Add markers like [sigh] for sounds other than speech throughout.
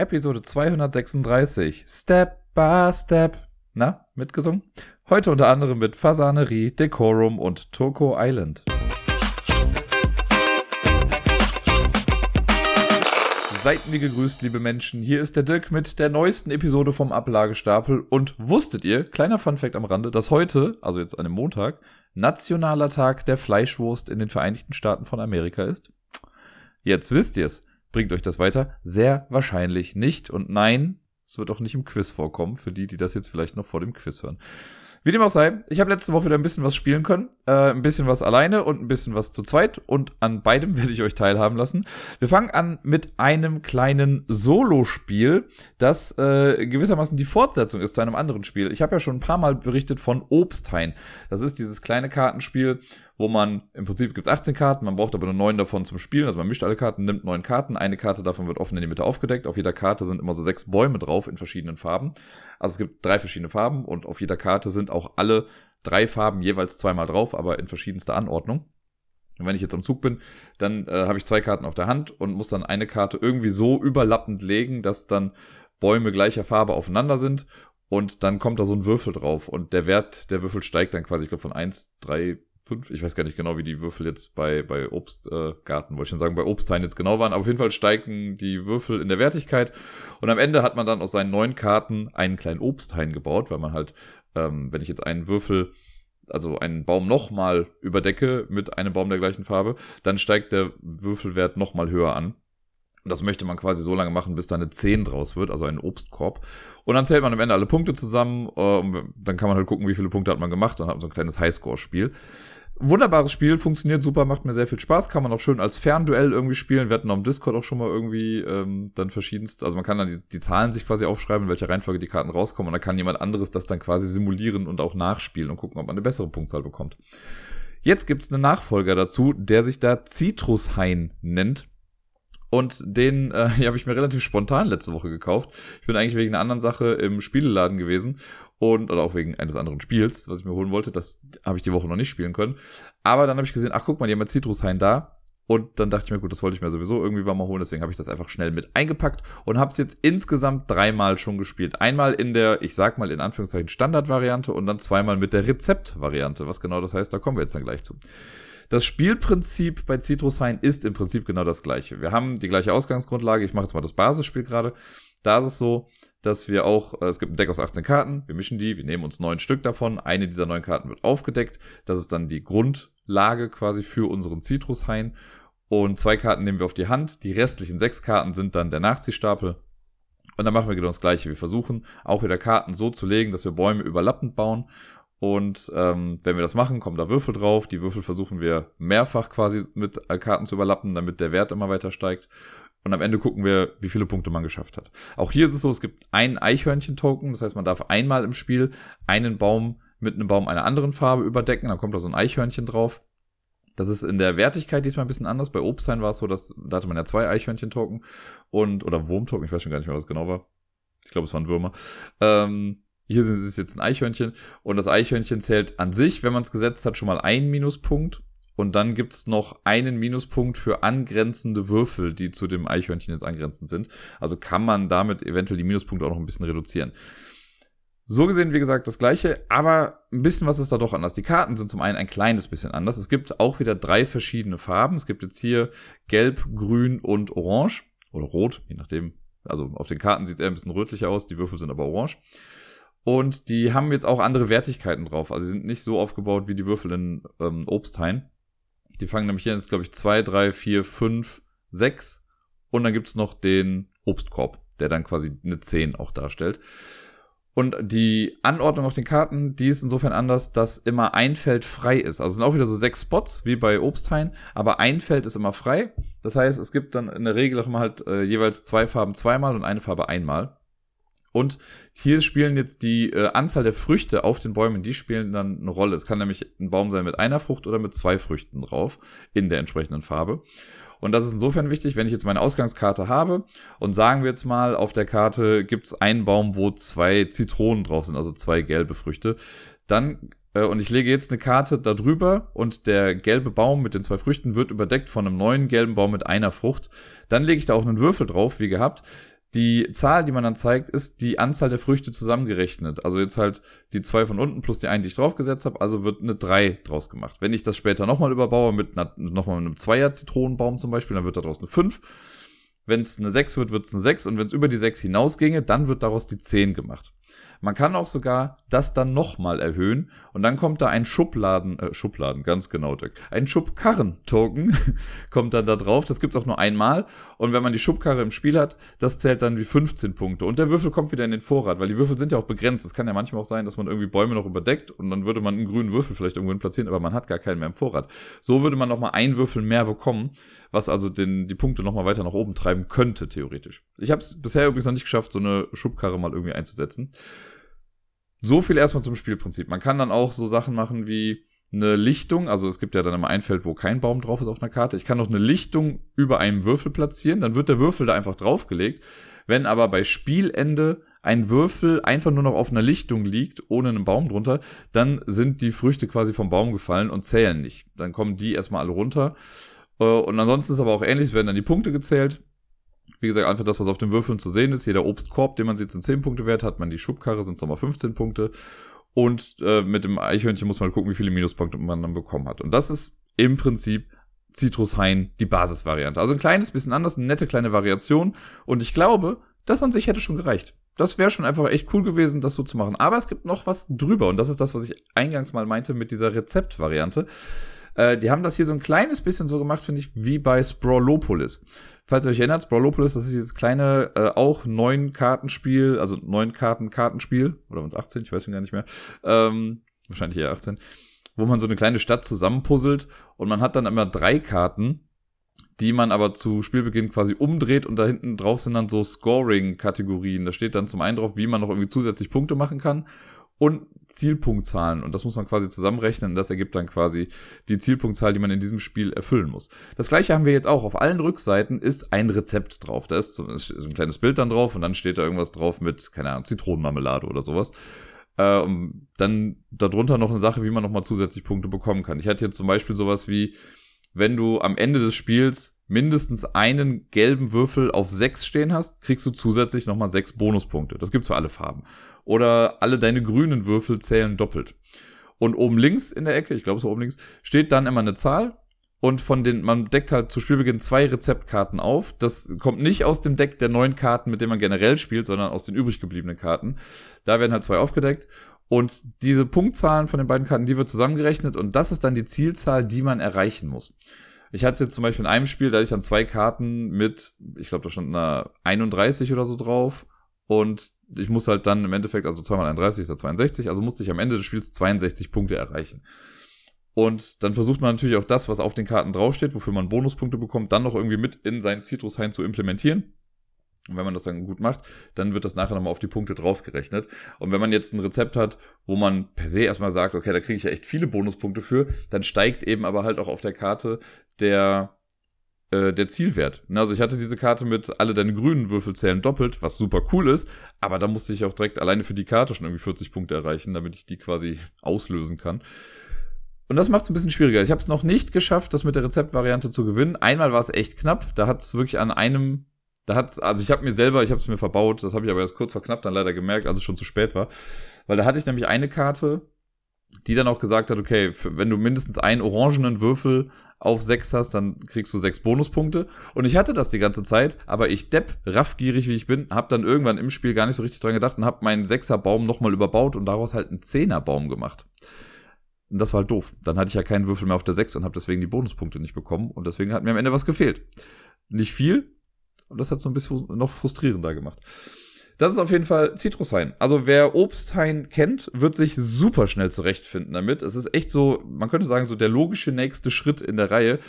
Episode 236. Step by Step. Na, mitgesungen? Heute unter anderem mit Fasanerie, Decorum und Turco Island. Seid mir gegrüßt, liebe Menschen. Hier ist der Dirk mit der neuesten Episode vom Ablagestapel. Und wusstet ihr, kleiner Funfact am Rande, dass heute, also jetzt an dem Montag, Nationaler Tag der Fleischwurst in den Vereinigten Staaten von Amerika ist? Jetzt wisst ihr's. Bringt euch das weiter? Sehr wahrscheinlich nicht. Und nein, es wird auch nicht im Quiz vorkommen, für die, die das jetzt vielleicht noch vor dem Quiz hören. Wie dem auch sei, ich habe letzte Woche wieder ein bisschen was spielen können. Äh, ein bisschen was alleine und ein bisschen was zu zweit. Und an beidem [laughs] werde ich euch teilhaben lassen. Wir fangen an mit einem kleinen Solo-Spiel, das äh, gewissermaßen die Fortsetzung ist zu einem anderen Spiel. Ich habe ja schon ein paar Mal berichtet von Obsthain. Das ist dieses kleine Kartenspiel, wo man, im Prinzip gibt es 18 Karten, man braucht aber nur neun davon zum Spielen. Also man mischt alle Karten, nimmt neun Karten, eine Karte davon wird offen in die Mitte aufgedeckt. Auf jeder Karte sind immer so sechs Bäume drauf in verschiedenen Farben. Also es gibt drei verschiedene Farben und auf jeder Karte sind auch alle drei Farben jeweils zweimal drauf, aber in verschiedenster Anordnung. Und wenn ich jetzt am Zug bin, dann äh, habe ich zwei Karten auf der Hand und muss dann eine Karte irgendwie so überlappend legen, dass dann Bäume gleicher Farbe aufeinander sind und dann kommt da so ein Würfel drauf und der Wert der Würfel steigt dann quasi, ich glaube, von eins drei fünf, ich weiß gar nicht genau, wie die Würfel jetzt bei, bei Obstgarten, äh, wollte ich schon sagen, bei Obstteilen jetzt genau waren, aber auf jeden Fall steigen die Würfel in der Wertigkeit. Und am Ende hat man dann aus seinen neun Karten einen kleinen Obsthain gebaut, weil man halt, ähm, wenn ich jetzt einen Würfel also einen Baum nochmal überdecke mit einem Baum der gleichen Farbe, dann steigt der Würfelwert nochmal höher an. Und das möchte man quasi so lange machen, bis da eine 10 draus wird, also ein Obstkorb. Und dann zählt man am Ende alle Punkte zusammen. Äh, dann kann man halt gucken, wie viele Punkte hat man gemacht und hat so ein kleines Highscore-Spiel. Wunderbares Spiel, funktioniert super, macht mir sehr viel Spaß, kann man auch schön als Fernduell irgendwie spielen. Wir hatten auf dem Discord auch schon mal irgendwie ähm, dann verschiedenst, also man kann dann die, die Zahlen sich quasi aufschreiben, in welcher Reihenfolge die Karten rauskommen und dann kann jemand anderes das dann quasi simulieren und auch nachspielen und gucken, ob man eine bessere Punktzahl bekommt. Jetzt gibt's einen Nachfolger dazu, der sich da Citrushain nennt. Und den äh, [laughs] habe ich mir relativ spontan letzte Woche gekauft. Ich bin eigentlich wegen einer anderen Sache im Spieleladen gewesen und oder auch wegen eines anderen Spiels, was ich mir holen wollte. Das habe ich die Woche noch nicht spielen können. Aber dann habe ich gesehen, ach guck mal, die haben ja Citrushain da. Und dann dachte ich mir, gut, das wollte ich mir sowieso irgendwie mal holen, deswegen habe ich das einfach schnell mit eingepackt und habe es jetzt insgesamt dreimal schon gespielt. Einmal in der, ich sag mal in Anführungszeichen Standardvariante und dann zweimal mit der Rezeptvariante. Was genau das heißt, da kommen wir jetzt dann gleich zu. Das Spielprinzip bei Citrushain ist im Prinzip genau das gleiche. Wir haben die gleiche Ausgangsgrundlage. Ich mache jetzt mal das Basisspiel gerade. Da ist es so, dass wir auch, äh, es gibt ein Deck aus 18 Karten, wir mischen die, wir nehmen uns neun Stück davon, eine dieser neun Karten wird aufgedeckt, das ist dann die Grundlage quasi für unseren Citrushain und zwei Karten nehmen wir auf die Hand, die restlichen sechs Karten sind dann der Nachziehstapel. Und dann machen wir genau das gleiche, wir versuchen auch wieder Karten so zu legen, dass wir Bäume überlappend bauen und ähm, wenn wir das machen, kommen da Würfel drauf. Die Würfel versuchen wir mehrfach quasi mit Karten zu überlappen, damit der Wert immer weiter steigt. Und am Ende gucken wir, wie viele Punkte man geschafft hat. Auch hier ist es so, es gibt ein Eichhörnchen-Token. Das heißt, man darf einmal im Spiel einen Baum mit einem Baum einer anderen Farbe überdecken. Dann kommt da so ein Eichhörnchen drauf. Das ist in der Wertigkeit diesmal ein bisschen anders. Bei Obsthain war es so, dass da hatte man ja zwei Eichhörnchen-Token und oder Wurm-Token, ich weiß schon gar nicht mehr, was genau war. Ich glaube, es waren Würmer. Ähm, hier ist es jetzt ein Eichhörnchen und das Eichhörnchen zählt an sich, wenn man es gesetzt hat, schon mal einen Minuspunkt und dann gibt's noch einen Minuspunkt für angrenzende Würfel, die zu dem Eichhörnchen jetzt angrenzend sind. Also kann man damit eventuell die Minuspunkte auch noch ein bisschen reduzieren. So gesehen, wie gesagt, das gleiche, aber ein bisschen was ist da doch anders. Die Karten sind zum einen ein kleines bisschen anders. Es gibt auch wieder drei verschiedene Farben. Es gibt jetzt hier Gelb, Grün und Orange. Oder Rot, je nachdem. Also auf den Karten sieht es eher ein bisschen rötlicher aus, die Würfel sind aber orange. Und die haben jetzt auch andere Wertigkeiten drauf. Also sie sind nicht so aufgebaut wie die Würfel in ähm, Obsthain. Die fangen nämlich hier an, ist glaube ich 2, 3, 4, 5, 6 und dann gibt's noch den Obstkorb, der dann quasi eine 10 auch darstellt. Und die Anordnung auf den Karten, die ist insofern anders, dass immer ein Feld frei ist. Also es sind auch wieder so sechs Spots, wie bei Obsthain, aber ein Feld ist immer frei. Das heißt, es gibt dann in der Regel auch immer halt äh, jeweils zwei Farben zweimal und eine Farbe einmal. Und hier spielen jetzt die äh, Anzahl der Früchte auf den Bäumen, die spielen dann eine Rolle. Es kann nämlich ein Baum sein mit einer Frucht oder mit zwei Früchten drauf in der entsprechenden Farbe. Und das ist insofern wichtig, wenn ich jetzt meine Ausgangskarte habe und sagen wir jetzt mal, auf der Karte gibt es einen Baum, wo zwei Zitronen drauf sind, also zwei gelbe Früchte, dann äh, und ich lege jetzt eine Karte darüber und der gelbe Baum mit den zwei Früchten wird überdeckt von einem neuen gelben Baum mit einer Frucht. Dann lege ich da auch einen Würfel drauf, wie gehabt Die Zahl, die man dann zeigt, ist die Anzahl der Früchte zusammengerechnet. Also jetzt halt die zwei von unten plus die eine, die ich draufgesetzt habe. Also wird eine drei draus gemacht. Wenn ich das später nochmal überbaue mit nochmal mit einem Zweier-Zitronenbaum zum Beispiel, dann wird daraus eine fünf. Wenn es eine sechs wird, wird es eine sechs. Und wenn es über die sechs hinausginge, dann wird daraus die zehn gemacht. Man kann auch sogar das dann nochmal erhöhen und dann kommt da ein Schubladen, äh, Schubladen, ganz genau, Dirk. Ein Schubkarren-Token [laughs] kommt dann da drauf. Das gibt's auch nur einmal. Und wenn man die Schubkarre im Spiel hat, das zählt dann wie 15 Punkte. Und der Würfel kommt wieder in den Vorrat, weil die Würfel sind ja auch begrenzt. Es kann ja manchmal auch sein, dass man irgendwie Bäume noch überdeckt und dann würde man einen grünen Würfel vielleicht irgendwo platzieren, aber man hat gar keinen mehr im Vorrat. So würde man nochmal einen Würfel mehr bekommen, was also den, die Punkte nochmal weiter nach oben treiben könnte, theoretisch. Ich habe es bisher übrigens noch nicht geschafft, so eine Schubkarre mal irgendwie einzusetzen. So viel erstmal zum Spielprinzip. Man kann dann auch so Sachen machen wie eine Lichtung, also es gibt ja dann immer ein Feld, wo kein Baum drauf ist auf einer Karte. Ich kann noch eine Lichtung über einem Würfel platzieren, dann wird der Würfel da einfach draufgelegt. Wenn aber bei Spielende ein Würfel einfach nur noch auf einer Lichtung liegt, ohne einen Baum drunter, dann sind die Früchte quasi vom Baum gefallen und zählen nicht. Dann kommen die erstmal alle runter. Äh, und ansonsten ist aber auch ähnlich, es werden dann die Punkte gezählt. Wie gesagt, einfach das, was auf den Würfeln zu sehen ist. Jeder Obstkorb, den man sieht, sind 10 Punkte wert. Hat man die Schubkarre, sind es nochmal 15 Punkte. Und äh, mit dem Eichhörnchen muss man gucken, wie viele Minuspunkte man dann bekommen hat. Und das ist im Prinzip Citrus-Hain die Basisvariante. Also ein kleines bisschen anders, eine nette kleine Variation. Und ich glaube, das an sich hätte schon gereicht. Das wäre schon einfach echt cool gewesen, das so zu machen. Aber es gibt noch was drüber. Und das ist das, was ich eingangs mal meinte mit dieser Rezeptvariante. Äh, die haben das hier so ein kleines bisschen so gemacht, finde ich, wie bei Sprawlopolis. Falls ihr euch erinnert, Sprawlopolis, das ist dieses kleine, äh, auch neun Kartenspiel, also neun Karten Kartenspiel, oder waren es 18, ich weiß gar nicht mehr, ähm, wahrscheinlich eher 18, wo man so eine kleine Stadt zusammenpuzzelt und man hat dann immer drei Karten, die man aber zu Spielbeginn quasi umdreht und da hinten drauf sind dann so Scoring-Kategorien. Da steht dann zum einen drauf, wie man noch irgendwie zusätzlich Punkte machen kann und Zielpunktzahlen. Und das muss man quasi zusammenrechnen das ergibt dann quasi die Zielpunktzahl, die man in diesem Spiel erfüllen muss. Das gleiche haben wir jetzt auch. Auf allen Rückseiten ist ein Rezept drauf. Da ist so ein kleines Bild dann drauf und dann steht da irgendwas drauf mit, keine Ahnung, Zitronenmarmelade oder sowas. Äh, dann darunter noch eine Sache, wie man nochmal zusätzlich Punkte bekommen kann. Ich hatte hier zum Beispiel sowas wie, wenn du am Ende des Spiels mindestens einen gelben Würfel auf sechs stehen hast, kriegst du zusätzlich nochmal sechs Bonuspunkte. Das gibt's für alle Farben. Oder alle deine grünen Würfel zählen doppelt. Und oben links in der Ecke, ich glaube es oben links, steht dann immer eine Zahl. Und von den, man deckt halt zu Spielbeginn zwei Rezeptkarten auf. Das kommt nicht aus dem Deck der neuen Karten, mit denen man generell spielt, sondern aus den übrig gebliebenen Karten. Da werden halt zwei aufgedeckt. Und diese Punktzahlen von den beiden Karten, die wird zusammengerechnet und das ist dann die Zielzahl, die man erreichen muss. Ich hatte jetzt zum Beispiel in einem Spiel, da hatte ich dann zwei Karten mit, ich glaube, da stand eine 31 oder so drauf. Und ich muss halt dann im Endeffekt, also 2 mal 31 ist ja 62, also musste ich am Ende des Spiels 62 Punkte erreichen. Und dann versucht man natürlich auch das, was auf den Karten draufsteht, wofür man Bonuspunkte bekommt, dann noch irgendwie mit in seinen Citrus-Hain zu implementieren. Und wenn man das dann gut macht, dann wird das nachher nochmal auf die Punkte draufgerechnet. Und wenn man jetzt ein Rezept hat, wo man per se erstmal sagt, okay, da kriege ich ja echt viele Bonuspunkte für, dann steigt eben aber halt auch auf der Karte der, äh, der Zielwert. Also ich hatte diese Karte mit alle deine grünen Würfel zählen doppelt, was super cool ist, aber da musste ich auch direkt alleine für die Karte schon irgendwie 40 Punkte erreichen, damit ich die quasi [laughs] auslösen kann. Und das macht es ein bisschen schwieriger. Ich habe es noch nicht geschafft, das mit der Rezeptvariante zu gewinnen. Einmal war es echt knapp. Da hat es wirklich an einem da hat's, also ich habe mir selber, ich habe es mir verbaut, das habe ich aber erst kurz vor knapp dann leider gemerkt, als es schon zu spät war. Weil da hatte ich nämlich eine Karte, die dann auch gesagt hat, okay, wenn du mindestens einen orangenen Würfel auf sechs hast, dann kriegst du sechs Bonuspunkte. Und ich hatte das die ganze Zeit, aber ich depp, raffgierig wie ich bin, habe dann irgendwann im Spiel gar nicht so richtig dran gedacht und habe meinen Sechserbaum nochmal überbaut und daraus halt einen Zehnerbaum gemacht. Und das war halt doof. Dann hatte ich ja keinen Würfel mehr auf der sechs und habe deswegen die Bonuspunkte nicht bekommen und deswegen hat mir am Ende was gefehlt. Nicht viel, und das hat so ein bisschen noch frustrierender gemacht. Das ist auf jeden Fall Zitrushain. Also wer Obsthain kennt, wird sich super schnell zurechtfinden damit. Es ist echt so, man könnte sagen, so der logische nächste Schritt in der Reihe.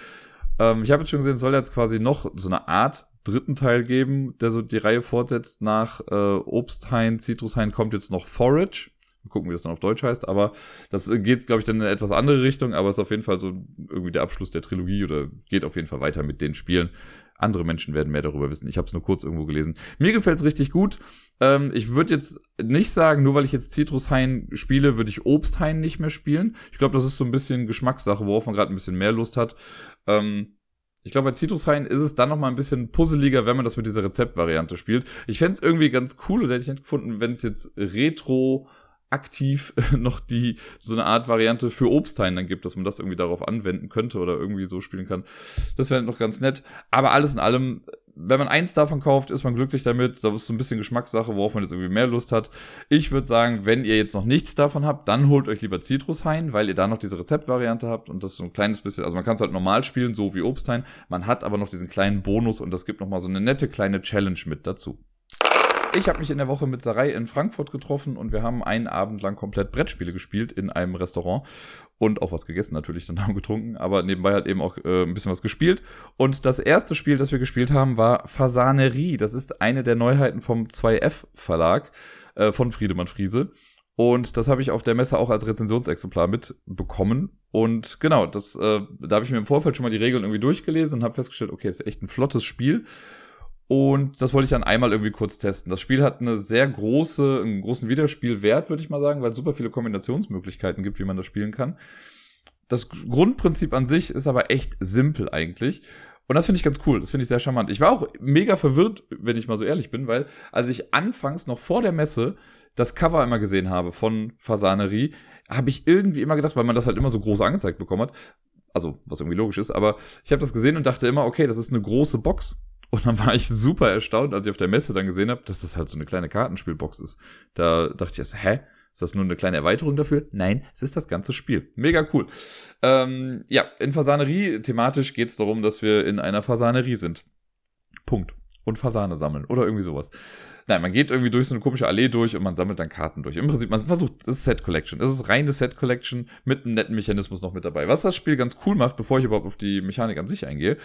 Ähm, ich habe jetzt schon gesehen, es soll jetzt quasi noch so eine Art dritten Teil geben, der so die Reihe fortsetzt. Nach äh, Obsthain, Zitrushain kommt jetzt noch Forage. Mal gucken, wie das dann auf Deutsch heißt. Aber das geht, glaube ich, dann in eine etwas andere Richtung. Aber es ist auf jeden Fall so irgendwie der Abschluss der Trilogie oder geht auf jeden Fall weiter mit den Spielen. Andere Menschen werden mehr darüber wissen. Ich habe es nur kurz irgendwo gelesen. Mir gefällt es richtig gut. Ähm, ich würde jetzt nicht sagen, nur weil ich jetzt Zitrushain spiele, würde ich Obsthain nicht mehr spielen. Ich glaube, das ist so ein bisschen Geschmackssache, worauf man gerade ein bisschen mehr Lust hat. Ähm, Ich glaube, bei Citrushain ist es dann noch mal ein bisschen puzzeliger, wenn man das mit dieser Rezeptvariante spielt. Ich fände es irgendwie ganz cool, oder hätte ich nicht gefunden, wenn es jetzt Retro aktiv [laughs] noch die so eine Art Variante für Obstheim dann gibt, dass man das irgendwie darauf anwenden könnte oder irgendwie so spielen kann. Das wäre noch ganz nett. Aber alles in allem, wenn man eins davon kauft, ist man glücklich damit. Da ist so ein bisschen Geschmackssache, worauf man jetzt irgendwie mehr Lust hat. Ich würde sagen, wenn ihr jetzt noch nichts davon habt, dann holt euch lieber Zitrushain, weil ihr da noch diese Rezeptvariante habt und das so ein kleines bisschen, also man kann es halt normal spielen, so wie Obstheim. Man hat aber noch diesen kleinen Bonus und das gibt noch mal so eine nette kleine Challenge mit dazu. Ich habe mich in der Woche mit Sarai in Frankfurt getroffen und wir haben einen Abend lang komplett Brettspiele gespielt in einem Restaurant und auch was gegessen natürlich, dann haben getrunken, aber nebenbei hat eben auch äh, ein bisschen was gespielt. Und das erste Spiel, das wir gespielt haben, war Fasanerie. Das ist eine der Neuheiten vom 2F Verlag äh, von Friedemann Friese. Und das habe ich auf der Messe auch als Rezensionsexemplar mitbekommen. Und genau, das, äh, da habe ich mir im Vorfeld schon mal die Regeln irgendwie durchgelesen und habe festgestellt, okay, ist echt ein flottes Spiel. Und das wollte ich dann einmal irgendwie kurz testen. Das Spiel hat eine sehr große, einen großen Wiederspielwert, würde ich mal sagen, weil es super viele Kombinationsmöglichkeiten gibt, wie man das spielen kann. Das Grundprinzip an sich ist aber echt simpel eigentlich. Und das finde ich ganz cool. Das finde ich sehr charmant. Ich war auch mega verwirrt, wenn ich mal so ehrlich bin, weil als ich anfangs noch vor der Messe das Cover immer gesehen habe von Fasanerie, habe ich irgendwie immer gedacht, weil man das halt immer so groß angezeigt bekommen hat, also was irgendwie logisch ist, aber ich habe das gesehen und dachte immer, okay, das ist eine große Box und dann war ich super erstaunt, als ich auf der Messe dann gesehen habe, dass das halt so eine kleine Kartenspielbox ist. Da dachte ich erst, hä? Ist das nur eine kleine Erweiterung dafür? Nein, es ist das ganze Spiel. Mega cool. Ähm, ja, in Fasanerie, thematisch geht es darum, dass wir in einer Fasanerie sind. Punkt und Fasane sammeln oder irgendwie sowas. Nein, man geht irgendwie durch so eine komische Allee durch und man sammelt dann Karten durch. Im Prinzip, man versucht, das ist Set Collection. Das ist reine Set Collection mit einem netten Mechanismus noch mit dabei. Was das Spiel ganz cool macht, bevor ich überhaupt auf die Mechanik an sich eingehe,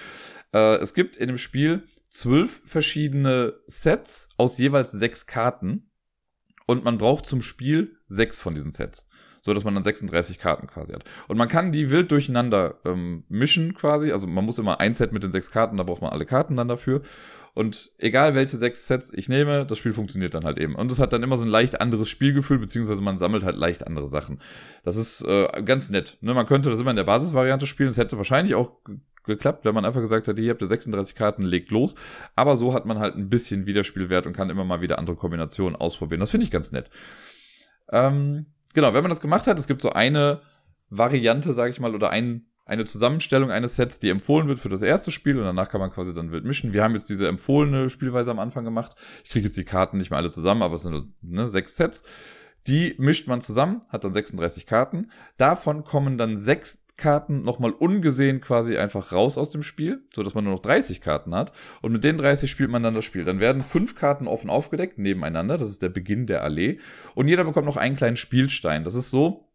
äh, es gibt in dem Spiel zwölf verschiedene Sets aus jeweils sechs Karten und man braucht zum Spiel sechs von diesen Sets so dass man dann 36 Karten quasi hat. Und man kann die wild durcheinander ähm, mischen quasi. Also man muss immer ein Set mit den sechs Karten, da braucht man alle Karten dann dafür. Und egal welche sechs Sets ich nehme, das Spiel funktioniert dann halt eben. Und es hat dann immer so ein leicht anderes Spielgefühl, beziehungsweise man sammelt halt leicht andere Sachen. Das ist äh, ganz nett. Ne? Man könnte das immer in der Basisvariante spielen. Es hätte wahrscheinlich auch geklappt, wenn man einfach gesagt hat, hier habt ihr 36 Karten, legt los. Aber so hat man halt ein bisschen Wiederspielwert und kann immer mal wieder andere Kombinationen ausprobieren. Das finde ich ganz nett. Ähm, genau, wenn man das gemacht hat, es gibt so eine Variante, sage ich mal, oder ein, eine Zusammenstellung eines Sets, die empfohlen wird für das erste Spiel und danach kann man quasi dann wild mischen. Wir haben jetzt diese empfohlene Spielweise am Anfang gemacht. Ich kriege jetzt die Karten nicht mehr alle zusammen, aber es sind ne, sechs Sets. Die mischt man zusammen, hat dann 36 Karten. Davon kommen dann sechs Karten nochmal ungesehen quasi einfach raus aus dem Spiel, so dass man nur noch 30 Karten hat. Und mit den 30 spielt man dann das Spiel. Dann werden fünf Karten offen aufgedeckt nebeneinander. Das ist der Beginn der Allee. Und jeder bekommt noch einen kleinen Spielstein. Das ist so,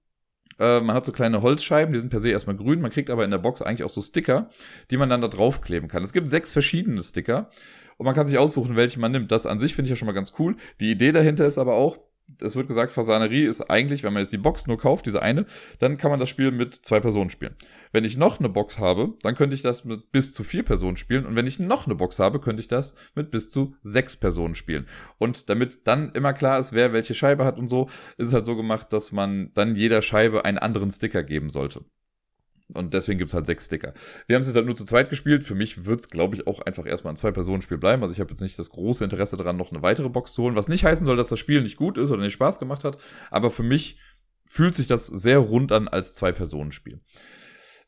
äh, man hat so kleine Holzscheiben, die sind per se erstmal grün. Man kriegt aber in der Box eigentlich auch so Sticker, die man dann da draufkleben kann. Es gibt sechs verschiedene Sticker. Und man kann sich aussuchen, welche man nimmt. Das an sich finde ich ja schon mal ganz cool. Die Idee dahinter ist aber auch, es wird gesagt, Fasanerie ist eigentlich, wenn man jetzt die Box nur kauft, diese eine, dann kann man das Spiel mit zwei Personen spielen. Wenn ich noch eine Box habe, dann könnte ich das mit bis zu vier Personen spielen. Und wenn ich noch eine Box habe, könnte ich das mit bis zu sechs Personen spielen. Und damit dann immer klar ist, wer welche Scheibe hat und so, ist es halt so gemacht, dass man dann jeder Scheibe einen anderen Sticker geben sollte. Und deswegen gibt's halt sechs Sticker. Wir haben es jetzt halt nur zu zweit gespielt. Für mich wird's, glaube ich, auch einfach erstmal ein Zwei-Personen-Spiel bleiben. Also ich habe jetzt nicht das große Interesse daran, noch eine weitere Box zu holen. Was nicht heißen soll, dass das Spiel nicht gut ist oder nicht Spaß gemacht hat. Aber für mich fühlt sich das sehr rund an als Zwei-Personen-Spiel.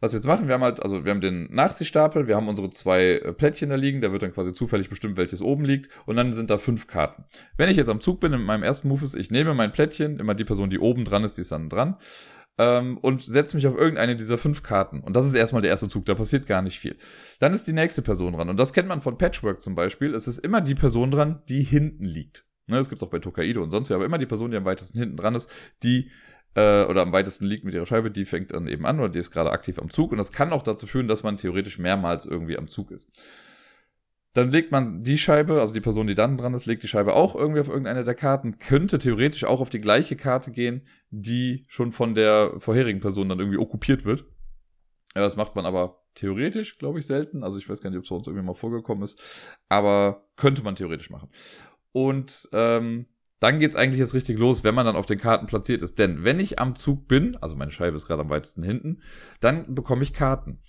Was wir jetzt machen, wir haben halt, also wir haben den Nachziehstapel, wir haben unsere zwei äh, Plättchen da liegen, da wird dann quasi zufällig bestimmt, welches oben liegt, und dann sind da fünf Karten. Wenn ich jetzt am Zug bin, in meinem ersten Move ist, ich nehme mein Plättchen, immer die Person, die oben dran ist, die ist dann dran ähm, und setze mich auf irgendeine dieser fünf Karten. Und das ist erstmal der erste Zug, da passiert gar nicht viel. Dann ist die nächste Person dran. Und das kennt man von Patchwork zum Beispiel. Es ist immer die Person dran, die hinten liegt. Ne, das gibt's auch bei Tokaido und sonst wie, aber immer die Person, die am weitesten hinten dran ist, die äh, oder am weitesten liegt mit ihrer Scheibe, die fängt dann eben an oder die ist gerade aktiv am Zug. Und das kann auch dazu führen, dass man theoretisch mehrmals irgendwie am Zug ist. Dann legt man die Scheibe, also die Person, die dann dran ist, legt die Scheibe auch irgendwie auf irgendeine der Karten, könnte theoretisch auch auf die gleiche Karte gehen, die schon von der vorherigen Person dann irgendwie okkupiert wird. Ja, das macht man aber theoretisch, glaube ich, selten. Also ich weiß gar nicht, ob es uns irgendwie mal vorgekommen ist, aber könnte man theoretisch machen. Und ähm, dann geht's eigentlich erst richtig los, wenn man dann auf den Karten platziert ist. Denn wenn ich am Zug bin, also meine Scheibe ist gerade am weitesten hinten, dann bekomme ich Karten.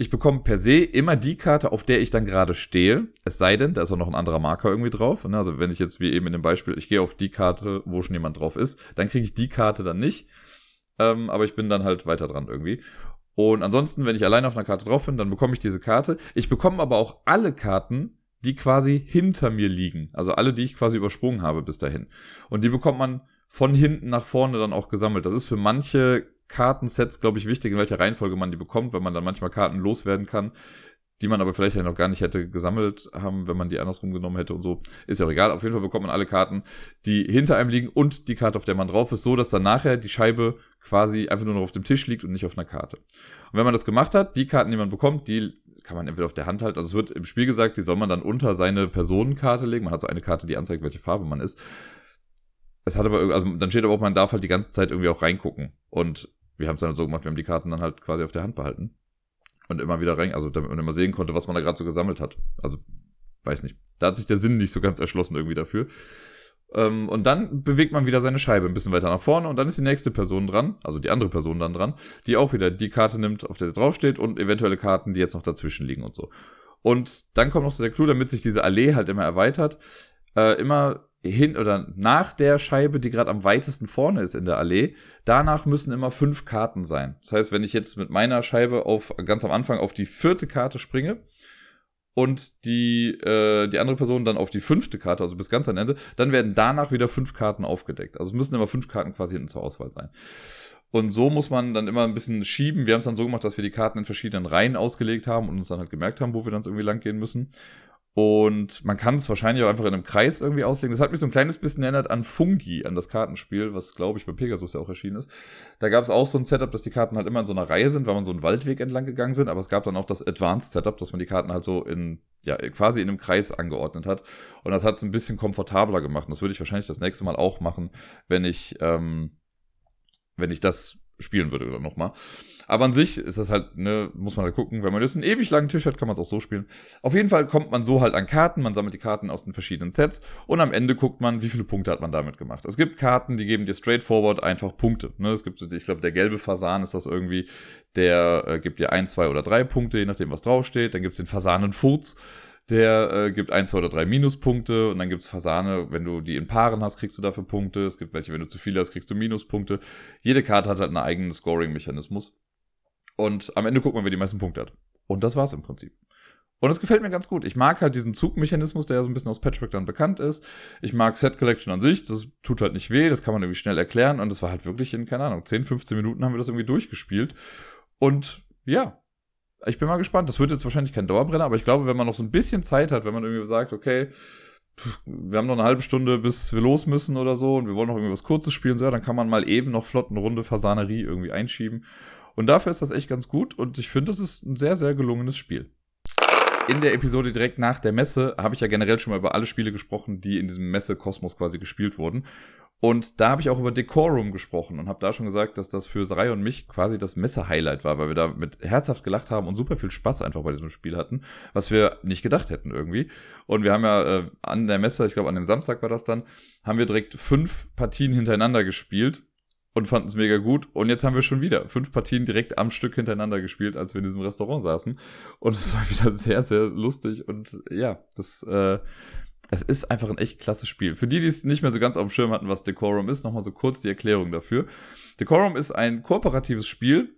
Ich bekomme per se immer die Karte, auf der ich dann gerade stehe. Es sei denn, da ist auch noch ein anderer Marker irgendwie drauf. Ne? Also wenn ich jetzt wie eben in dem Beispiel, ich gehe auf die Karte, wo schon jemand drauf ist, dann kriege ich die Karte dann nicht. Ähm, aber ich bin dann halt weiter dran irgendwie. Und ansonsten, wenn ich alleine auf einer Karte drauf bin, dann bekomme ich diese Karte. Ich bekomme aber auch alle Karten, die quasi hinter mir liegen. Also alle, die ich quasi übersprungen habe bis dahin. Und die bekommt man von hinten nach vorne dann auch gesammelt. Das ist für manche Kartensets, glaube ich, wichtig, in welcher Reihenfolge man die bekommt, weil man dann manchmal Karten loswerden kann, die man aber vielleicht ja noch gar nicht hätte gesammelt haben, wenn man die andersrum genommen hätte und so. Ist ja auch egal. Auf jeden Fall bekommt man alle Karten, die hinter einem liegen und die Karte, auf der man drauf ist, so dass dann nachher die Scheibe quasi einfach nur noch auf dem Tisch liegt und nicht auf einer Karte. Und wenn man das gemacht hat, die Karten, die man bekommt, die kann man entweder auf der Hand halten. Also es wird im Spiel gesagt, die soll man dann unter seine Personenkarte legen. Man hat so eine Karte, die anzeigt, welche Farbe man ist. Es hat aber, also dann steht aber auch, man darf halt die ganze Zeit irgendwie auch reingucken. Und wir haben es dann halt so gemacht, wir haben die Karten dann halt quasi auf der Hand behalten. Und immer wieder rein, also damit man immer sehen konnte, was man da gerade so gesammelt hat. Also, weiß nicht. Da hat sich der Sinn nicht so ganz erschlossen irgendwie dafür. Ähm, und dann bewegt man wieder seine Scheibe ein bisschen weiter nach vorne und dann ist die nächste Person dran, also die andere Person dann dran, die auch wieder die Karte nimmt, auf der sie draufsteht und eventuelle Karten, die jetzt noch dazwischen liegen und so. Und dann kommt noch so der Clou, damit sich diese Allee halt immer erweitert, äh, immer hin oder nach der Scheibe, die gerade am weitesten vorne ist in der Allee, danach müssen immer fünf Karten sein. Das heißt, wenn ich jetzt mit meiner Scheibe auf ganz am Anfang auf die vierte Karte springe und die äh, die andere Person dann auf die fünfte Karte, also bis ganz am Ende, dann werden danach wieder fünf Karten aufgedeckt. Also es müssen immer fünf Karten quasi hinten zur Auswahl sein. Und so muss man dann immer ein bisschen schieben. Wir haben es dann so gemacht, dass wir die Karten in verschiedenen Reihen ausgelegt haben und uns dann halt gemerkt haben, wo wir dann irgendwie lang gehen müssen. Und man kann es wahrscheinlich auch einfach in einem Kreis irgendwie auslegen. Das hat mich so ein kleines bisschen erinnert an Fungi, an das Kartenspiel, was, glaube ich, bei Pegasus ja auch erschienen ist. Da gab es auch so ein Setup, dass die Karten halt immer in so einer Reihe sind, weil man so einen Waldweg entlang gegangen sind. Aber es gab dann auch das Advanced Setup, dass man die Karten halt so in, ja, quasi in einem Kreis angeordnet hat. Und das hat es ein bisschen komfortabler gemacht. Und das würde ich wahrscheinlich das nächste Mal auch machen, wenn ich, ähm, wenn ich das spielen würde oder nochmal. Aber an sich ist das halt, ne, muss man halt gucken. Wenn man jetzt einen ewig langen Tisch hat, kann man es auch so spielen. Auf jeden Fall kommt man so halt an Karten. Man sammelt die Karten aus den verschiedenen Sets und am Ende guckt man, wie viele Punkte hat man damit gemacht. Es gibt Karten, die geben dir straightforward einfach Punkte. Ne? Es gibt, ich glaube, der gelbe Fasan ist das irgendwie, der äh, gibt dir ein, zwei oder drei Punkte, je nachdem, was draufsteht. Dann gibt es den Fasanenfurz der äh, gibt ein, zwei oder drei Minuspunkte und dann gibt's Fasane, wenn du die in Paaren hast, kriegst du dafür Punkte. Es gibt welche, wenn du zu viele hast, kriegst du Minuspunkte. Jede Karte hat halt einen eigenen Scoring-Mechanismus. Und am Ende guckt man, wer die meisten Punkte hat. Und das war's im Prinzip. Und es gefällt mir ganz gut. Ich mag halt diesen Zugmechanismus, der ja so ein bisschen aus Patchwork dann bekannt ist. Ich mag Set Collection an sich. Das tut halt nicht weh. Das kann man irgendwie schnell erklären. Und das war halt wirklich in, keine Ahnung, 10, 15 Minuten haben wir das irgendwie durchgespielt. Und ja, ich bin mal gespannt. Das wird jetzt wahrscheinlich kein Dauerbrenner, aber ich glaube, wenn man noch so ein bisschen Zeit hat, wenn man irgendwie sagt, okay, wir haben noch eine halbe Stunde, bis wir los müssen oder so und wir wollen noch irgendwie was Kurzes spielen, so, ja, dann kann man mal eben noch flott eine Runde Fasanerie irgendwie einschieben. Und dafür ist das echt ganz gut und ich finde, das ist ein sehr, sehr gelungenes Spiel. In der Episode direkt nach der Messe habe ich ja generell schon mal über alle Spiele gesprochen, die in diesem Messe-Kosmos quasi gespielt wurden. Und da habe ich auch über Decorum gesprochen und habe da schon gesagt, dass das für Sarai und mich quasi das Messe-Highlight war, weil wir da mit herzhaft gelacht haben und super viel Spaß einfach bei diesem Spiel hatten, was wir nicht gedacht hätten irgendwie. Und wir haben ja äh, an der Messe, ich glaube an dem Samstag war das dann, haben wir direkt fünf Partien hintereinander gespielt und fanden es mega gut. Und jetzt haben wir schon wieder fünf Partien direkt am Stück hintereinander gespielt, als wir in diesem Restaurant saßen. Und es war [laughs] wieder sehr, sehr lustig. Und ja, das, äh, es ist einfach ein echt klasse Spiel. Für die, die es nicht mehr so ganz auf dem Schirm hatten, was Decorum ist, nochmal so kurz die Erklärung dafür. Decorum ist ein kooperatives Spiel,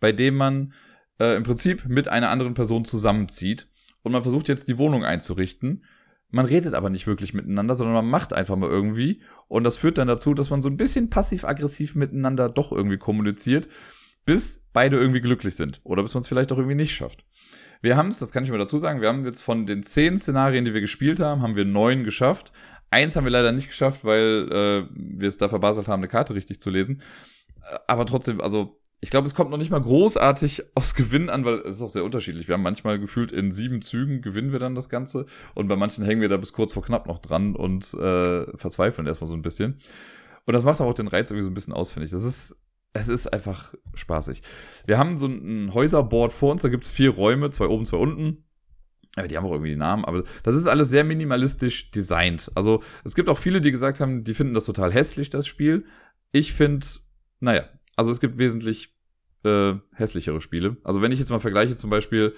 bei dem man äh, im Prinzip mit einer anderen Person zusammenzieht. Und man versucht jetzt die Wohnung einzurichten man redet aber nicht wirklich miteinander, sondern man macht einfach mal irgendwie. Und das führt dann dazu, dass man so ein bisschen passiv-aggressiv miteinander doch irgendwie kommuniziert, bis beide irgendwie glücklich sind. Oder bis man es vielleicht auch irgendwie nicht schafft. Wir haben es, das kann ich mal dazu sagen, wir haben jetzt von den zehn Szenarien, die wir gespielt haben, haben wir neun geschafft. Eins haben wir leider nicht geschafft, weil äh, wir es da verbaselt haben, eine Karte richtig zu lesen. Äh, aber trotzdem, also ich glaube, es kommt noch nicht mal großartig aufs Gewinn an, weil es ist auch sehr unterschiedlich. Wir haben manchmal gefühlt in sieben Zügen gewinnen wir dann das Ganze und bei manchen hängen wir da bis kurz vor knapp noch dran und äh, verzweifeln erstmal so ein bisschen. Und das macht aber auch den Reiz irgendwie so ein bisschen aus, finde ich. Das ist, es ist einfach spaßig. Wir haben so ein Häuserboard vor uns, da gibt's vier Räume, zwei oben, zwei unten. Ja, die haben auch irgendwie die Namen, aber das ist alles sehr minimalistisch designt. Also es gibt auch viele, die gesagt haben, die finden das total hässlich, das Spiel. Ich finde, naja, also es gibt wesentlich äh, hässlichere Spiele. Also wenn ich jetzt mal vergleiche zum Beispiel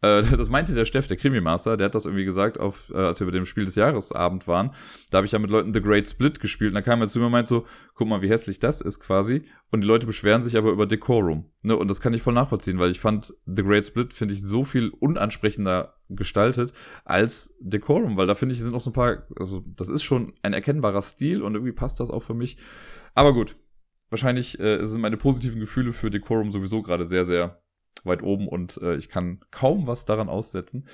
äh, [laughs] das meinte der Steff, der Krimi-Master, der hat das irgendwie gesagt, auf, äh, als wir bei dem Spiel des Jahres Abend waren. Da habe ich ja mit Leuten The Great Split gespielt und da kam er zu mir und meint so, guck mal, wie hässlich das ist quasi. Und die Leute beschweren sich aber über Decorum. Ne? Und das kann ich voll nachvollziehen, weil ich fand The Great Split, finde ich, so viel unansprechender gestaltet als Decorum, weil da finde ich, sind noch so ein paar, also das ist schon ein erkennbarer Stil und irgendwie passt das auch für mich. Aber gut, wahrscheinlich äh, sind meine positiven Gefühle für Decorum sowieso gerade sehr, sehr weit oben und äh, ich kann kaum was daran aussetzen.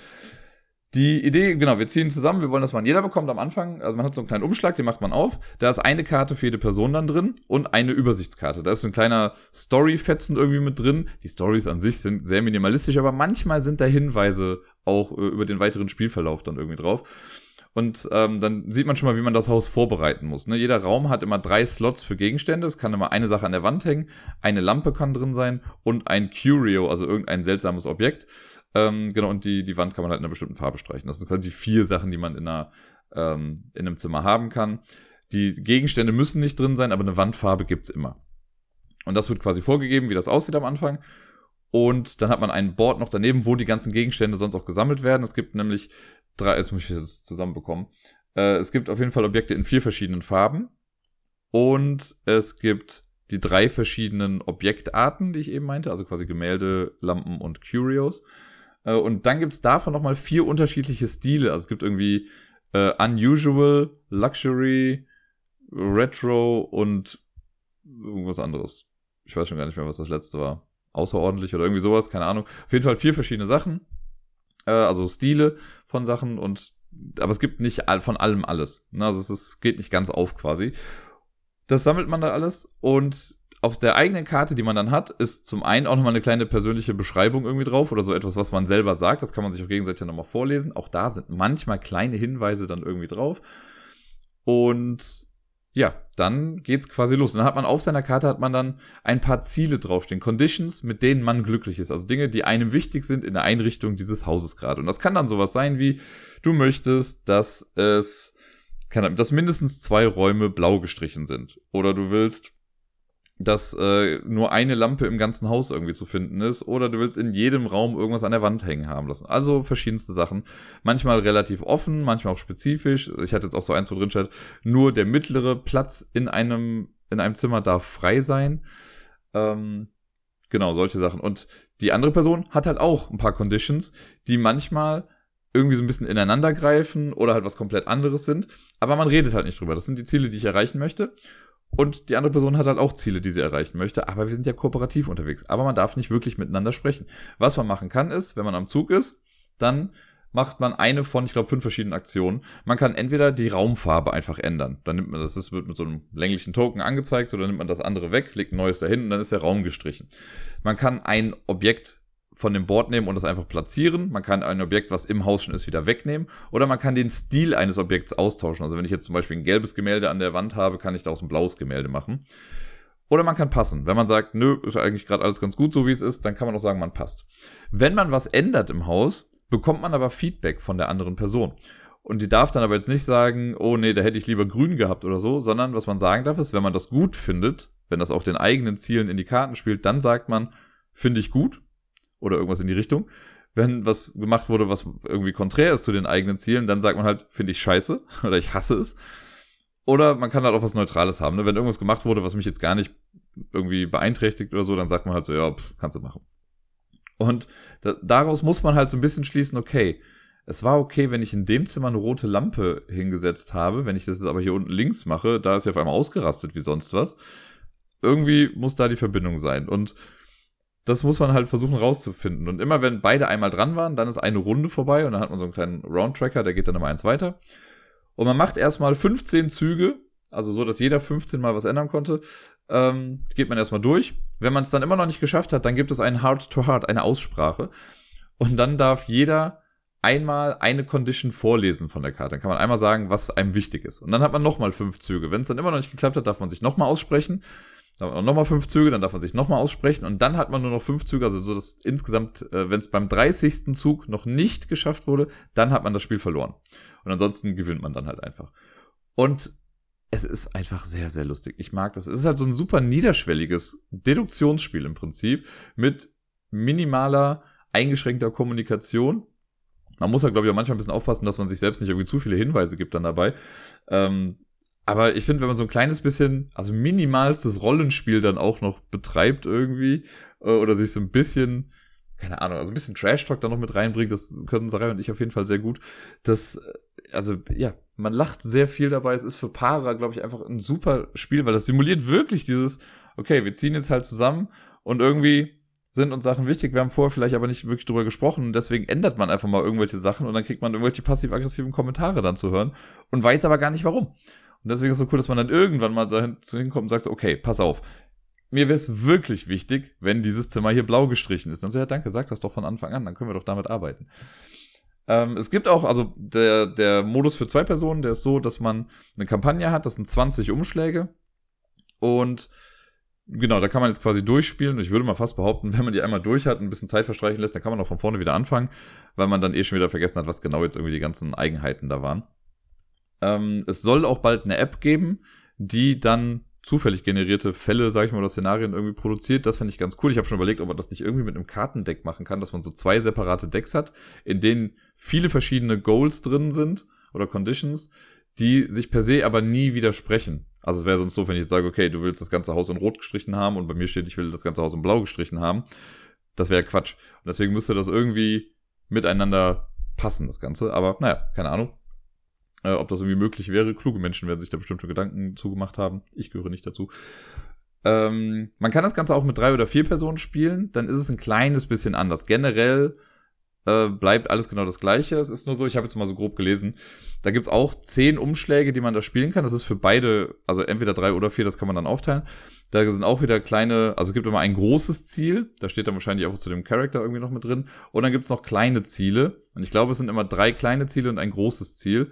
Die Idee, genau, wir ziehen zusammen, wir wollen das machen. Jeder bekommt am Anfang, also man hat so einen kleinen Umschlag, den macht man auf. Da ist eine Karte für jede Person dann drin und eine Übersichtskarte. Da ist so ein kleiner Story-Fetzen irgendwie mit drin. Die Stories an sich sind sehr minimalistisch, aber manchmal sind da Hinweise auch äh, über den weiteren Spielverlauf dann irgendwie drauf. Und ähm, dann sieht man schon mal, wie man das Haus vorbereiten muss. Ne? Jeder Raum hat immer drei Slots für Gegenstände. Es kann immer eine Sache an der Wand hängen, eine Lampe kann drin sein und ein Curio, also irgendein seltsames Objekt. Ähm, genau, und die, die Wand kann man halt in einer bestimmten Farbe streichen. Das sind quasi vier Sachen, die man in, einer, ähm, in einem Zimmer haben kann. Die Gegenstände müssen nicht drin sein, aber eine Wandfarbe gibt's immer. Und das wird quasi vorgegeben, wie das aussieht am Anfang. Und dann hat man ein Board noch daneben, wo die ganzen Gegenstände sonst auch gesammelt werden. Es gibt nämlich drei, jetzt muss ich das zusammenbekommen. Äh, es gibt auf jeden Fall Objekte in vier verschiedenen Farben. Und es gibt die drei verschiedenen Objektarten, die ich eben meinte, also quasi Gemälde, Lampen und Curios. Äh, und dann gibt's davon nochmal vier unterschiedliche Stile. Also es gibt irgendwie äh, Unusual, Luxury, Retro und irgendwas anderes. Ich weiß schon gar nicht mehr, was das letzte war. Außerordentlich oder irgendwie sowas, keine Ahnung. Auf jeden Fall vier verschiedene Sachen äh, also Stile von Sachen und aber es gibt nicht von allem alles. Ne? Also es ist, geht nicht ganz auf quasi. Das sammelt man da alles und auf der eigenen Karte, die man dann hat, ist zum einen auch nochmal eine kleine persönliche Beschreibung irgendwie drauf oder so etwas, was man selber sagt. Das kann man sich auch gegenseitig nochmal vorlesen. Auch da sind manchmal kleine Hinweise dann irgendwie drauf. Und ja, dann geht's quasi los. Und dann hat man auf seiner Karte hat man dann ein paar Ziele draufstehen, Conditions, mit denen man glücklich ist. Also Dinge, die einem wichtig sind in der Einrichtung dieses Hauses gerade. Und das kann dann sowas sein wie, du möchtest, dass es, kann, dass mindestens zwei Räume blau gestrichen sind. Oder du willst, dass äh, nur eine Lampe im ganzen Haus irgendwie zu finden ist oder du willst in jedem Raum irgendwas an der Wand hängen haben lassen. Also verschiedenste Sachen. Manchmal relativ offen, manchmal auch spezifisch. Ich hatte jetzt auch so eins, wo drin steht, nur der mittlere Platz in einem, in einem Zimmer darf frei sein. Ähm, genau, solche Sachen. Und die andere Person hat halt auch ein paar Conditions, die manchmal irgendwie so ein bisschen ineinander greifen oder halt was komplett anderes sind. Aber man redet halt nicht drüber. Das sind die Ziele, die ich erreichen möchte. Und die andere Person hat halt auch Ziele, die sie erreichen möchte. Aber wir sind ja kooperativ unterwegs. Aber man darf nicht wirklich miteinander sprechen. Was man machen kann, ist, wenn man am Zug ist, dann macht man eine von, ich glaube, fünf verschiedenen Aktionen. Man kann entweder die Raumfarbe einfach ändern. Dann nimmt man das, das wird mit so einem länglichen Token angezeigt, oder nimmt man das andere weg, legt ein neues dahin und dann ist der Raum gestrichen. Man kann ein Objekt von dem Board nehmen und das einfach platzieren. Man kann ein Objekt, was im Haus schon ist, wieder wegnehmen. Oder man kann den Stil eines Objekts austauschen. Also wenn ich jetzt zum Beispiel ein gelbes Gemälde an der Wand habe, kann ich daraus ein blaues Gemälde machen. Oder man kann passen. Wenn man sagt, nö, ist eigentlich gerade alles ganz gut so, wie es ist, dann kann man auch sagen, man passt. Wenn man was ändert im Haus, bekommt man aber Feedback von der anderen Person. Und die darf dann aber jetzt nicht sagen, oh nee, da hätte ich lieber grün gehabt oder so, sondern was man sagen darf ist, wenn man das gut findet, wenn das auch den eigenen Zielen in die Karten spielt, dann sagt man, finde ich gut, oder irgendwas in die Richtung. Wenn was gemacht wurde, was irgendwie konträr ist zu den eigenen Zielen, dann sagt man halt, finde ich scheiße [laughs] oder ich hasse es. Oder man kann halt auch was Neutrales haben. Ne? Wenn irgendwas gemacht wurde, was mich jetzt gar nicht irgendwie beeinträchtigt oder so, dann sagt man halt so, ja, pff, kannst du machen. Und da, daraus muss man halt so ein bisschen schließen, okay, es war okay, wenn ich in dem Zimmer eine rote Lampe hingesetzt habe. Wenn ich das jetzt aber hier unten links mache, da ist ja auf einmal ausgerastet wie sonst was. Irgendwie muss da die Verbindung sein. Und das muss man halt versuchen rauszufinden. Und immer wenn beide einmal dran waren, dann ist eine Runde vorbei und dann hat man so einen kleinen Round-Tracker, der geht dann immer eins weiter. Und man macht erstmal 15 Züge, also so, dass jeder 15 mal was ändern konnte. Ähm, geht man erstmal durch. Wenn man es dann immer noch nicht geschafft hat, dann gibt es einen Heart-to-Heart, -Heart, eine Aussprache. Und dann darf jeder einmal eine Condition vorlesen von der Karte. Dann kann man einmal sagen, was einem wichtig ist. Und dann hat man nochmal fünf Züge. Wenn es dann immer noch nicht geklappt hat, darf man sich nochmal aussprechen. Dann hat man nochmal fünf Züge, dann darf man sich nochmal aussprechen und dann hat man nur noch fünf Züge, also so dass insgesamt, äh, wenn es beim 30. Zug noch nicht geschafft wurde, dann hat man das Spiel verloren. Und ansonsten gewinnt man dann halt einfach. Und es ist einfach sehr, sehr lustig. Ich mag das. Es ist halt so ein super niederschwelliges Deduktionsspiel im Prinzip mit minimaler, eingeschränkter Kommunikation. Man muss halt, glaube ich, auch manchmal ein bisschen aufpassen, dass man sich selbst nicht irgendwie zu viele Hinweise gibt dann dabei. Ähm, aber ich finde, wenn man so ein kleines bisschen, also minimalstes Rollenspiel dann auch noch betreibt irgendwie, äh, oder sich so ein bisschen, keine Ahnung, also ein bisschen Trash-Talk da noch mit reinbringt, das können Sarah und ich auf jeden Fall sehr gut. Das, äh, also, ja, man lacht sehr viel dabei. Es ist für Paare, glaube ich, einfach ein super Spiel, weil das simuliert wirklich dieses, okay, wir ziehen jetzt halt zusammen und irgendwie sind uns Sachen wichtig. Wir haben vorher vielleicht aber nicht wirklich drüber gesprochen und deswegen ändert man einfach mal irgendwelche Sachen und dann kriegt man irgendwelche passiv-aggressiven Kommentare dann zu hören und weiß aber gar nicht warum. Und deswegen ist es so cool, dass man dann irgendwann mal dahin hinkommt und sagt, okay, pass auf. Mir wäre es wirklich wichtig, wenn dieses Zimmer hier blau gestrichen ist. Dann so, ja, danke, sag das doch von Anfang an, dann können wir doch damit arbeiten. Ähm, es gibt auch, also der, der Modus für zwei Personen, der ist so, dass man eine Kampagne hat, das sind 20 Umschläge und Genau, da kann man jetzt quasi durchspielen. Ich würde mal fast behaupten, [laughs] wenn man die einmal durch hat und ein bisschen Zeit verstreichen lässt, dann kann man auch von vorne wieder anfangen, weil man dann eh schon wieder vergessen hat, was genau jetzt irgendwie die ganzen Eigenheiten da waren. Ähm, es soll auch bald eine App geben, die dann zufällig generierte Fälle, sag ich mal, oder Szenarien irgendwie produziert. Das finde ich ganz cool. Ich habe schon überlegt, ob man das nicht irgendwie mit einem Kartendeck machen kann, dass man so zwei separate Decks hat, in denen viele verschiedene Goals drin sind oder Conditions, die sich per se aber nie widersprechen. Also es wäre sonst so, wenn ich jetzt sage, okay, du willst das ganze Haus in Rot gestrichen haben und bei mir steht, ich will das ganze Haus in Blau gestrichen haben. Das wäre Quatsch. Und deswegen müsste das irgendwie miteinander passen, das Ganze. Aber naja, keine Ahnung. Äh, ob das irgendwie möglich wäre. Kluge Menschen werden sich da bestimmt schon Gedanken zugemacht haben. Ich gehöre nicht dazu. Ähm, man kann das Ganze auch mit drei oder vier Personen spielen. Dann ist es ein kleines bisschen anders. Generell äh, bleibt alles genau das gleiche. Es ist nur so, ich habe jetzt mal so grob gelesen, da gibt's auch zehn Umschläge, die man da spielen kann. Das ist für beide, also entweder drei oder vier, das kann man dann aufteilen. Da sind auch wieder kleine, also es gibt immer ein großes Ziel, da steht dann wahrscheinlich auch zu dem Charakter irgendwie noch mit drin. Und dann gibt's noch kleine Ziele. Und ich glaube, es sind immer drei kleine Ziele und ein großes Ziel.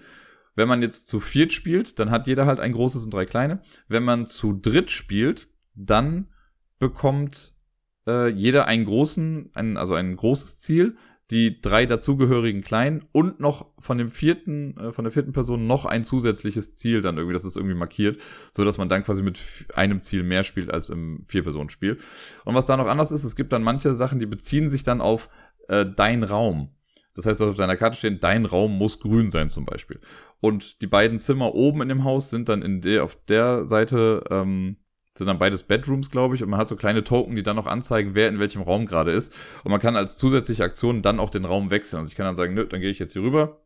Wenn man jetzt zu viert spielt, dann hat jeder halt ein großes und drei kleine. Wenn man zu dritt spielt, dann bekommt äh, jeder einen großen, ein, also ein großes Ziel, die drei dazugehörigen Kleinen und noch von dem vierten, äh, von der vierten Person noch ein zusätzliches Ziel dann irgendwie, das ist irgendwie markiert, so dass man dann quasi mit einem Ziel mehr spielt als im Vier-Personen-Spiel. Und was da noch anders ist, es gibt dann manche Sachen, die beziehen sich dann auf äh, dein Raum. Das heißt, auf deiner Karte steht, dein Raum muss grün sein zum Beispiel. Und die beiden Zimmer oben in dem Haus sind dann in der, auf der Seite ähm, sind dann beides Bedrooms, glaube ich, und man hat so kleine Token, die dann noch anzeigen, wer in welchem Raum gerade ist. Und man kann als zusätzliche Aktion dann auch den Raum wechseln. Also ich kann dann sagen, nö, dann gehe ich jetzt hier rüber.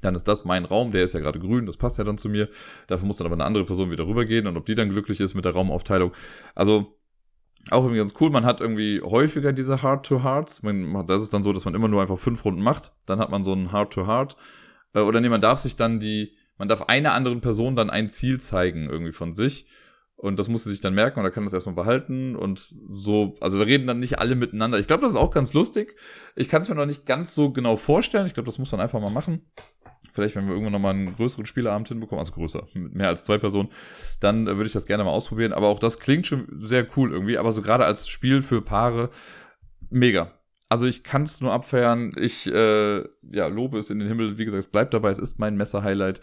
Dann ist das mein Raum, der ist ja gerade grün, das passt ja dann zu mir. Dafür muss dann aber eine andere Person wieder rübergehen und ob die dann glücklich ist mit der Raumaufteilung. Also auch irgendwie ganz cool. Man hat irgendwie häufiger diese Hard-to-Hearts. Das ist dann so, dass man immer nur einfach fünf Runden macht. Dann hat man so ein Hard-to-Hard. Äh, oder nee, man darf sich dann die, man darf einer anderen Person dann ein Ziel zeigen irgendwie von sich. Und das muss sie sich dann merken und er kann das erstmal behalten und so, also da reden dann nicht alle miteinander. Ich glaube, das ist auch ganz lustig. Ich kann es mir noch nicht ganz so genau vorstellen. Ich glaube, das muss man einfach mal machen. Vielleicht, wenn wir irgendwann nochmal einen größeren Spieleabend hinbekommen, also größer, mit mehr als zwei Personen, dann äh, würde ich das gerne mal ausprobieren. Aber auch das klingt schon sehr cool irgendwie. Aber so gerade als Spiel für Paare, mega. Also ich kann es nur abfeiern. Ich äh, ja, lobe es in den Himmel. Wie gesagt, bleibt dabei. Es ist mein Messer-Highlight.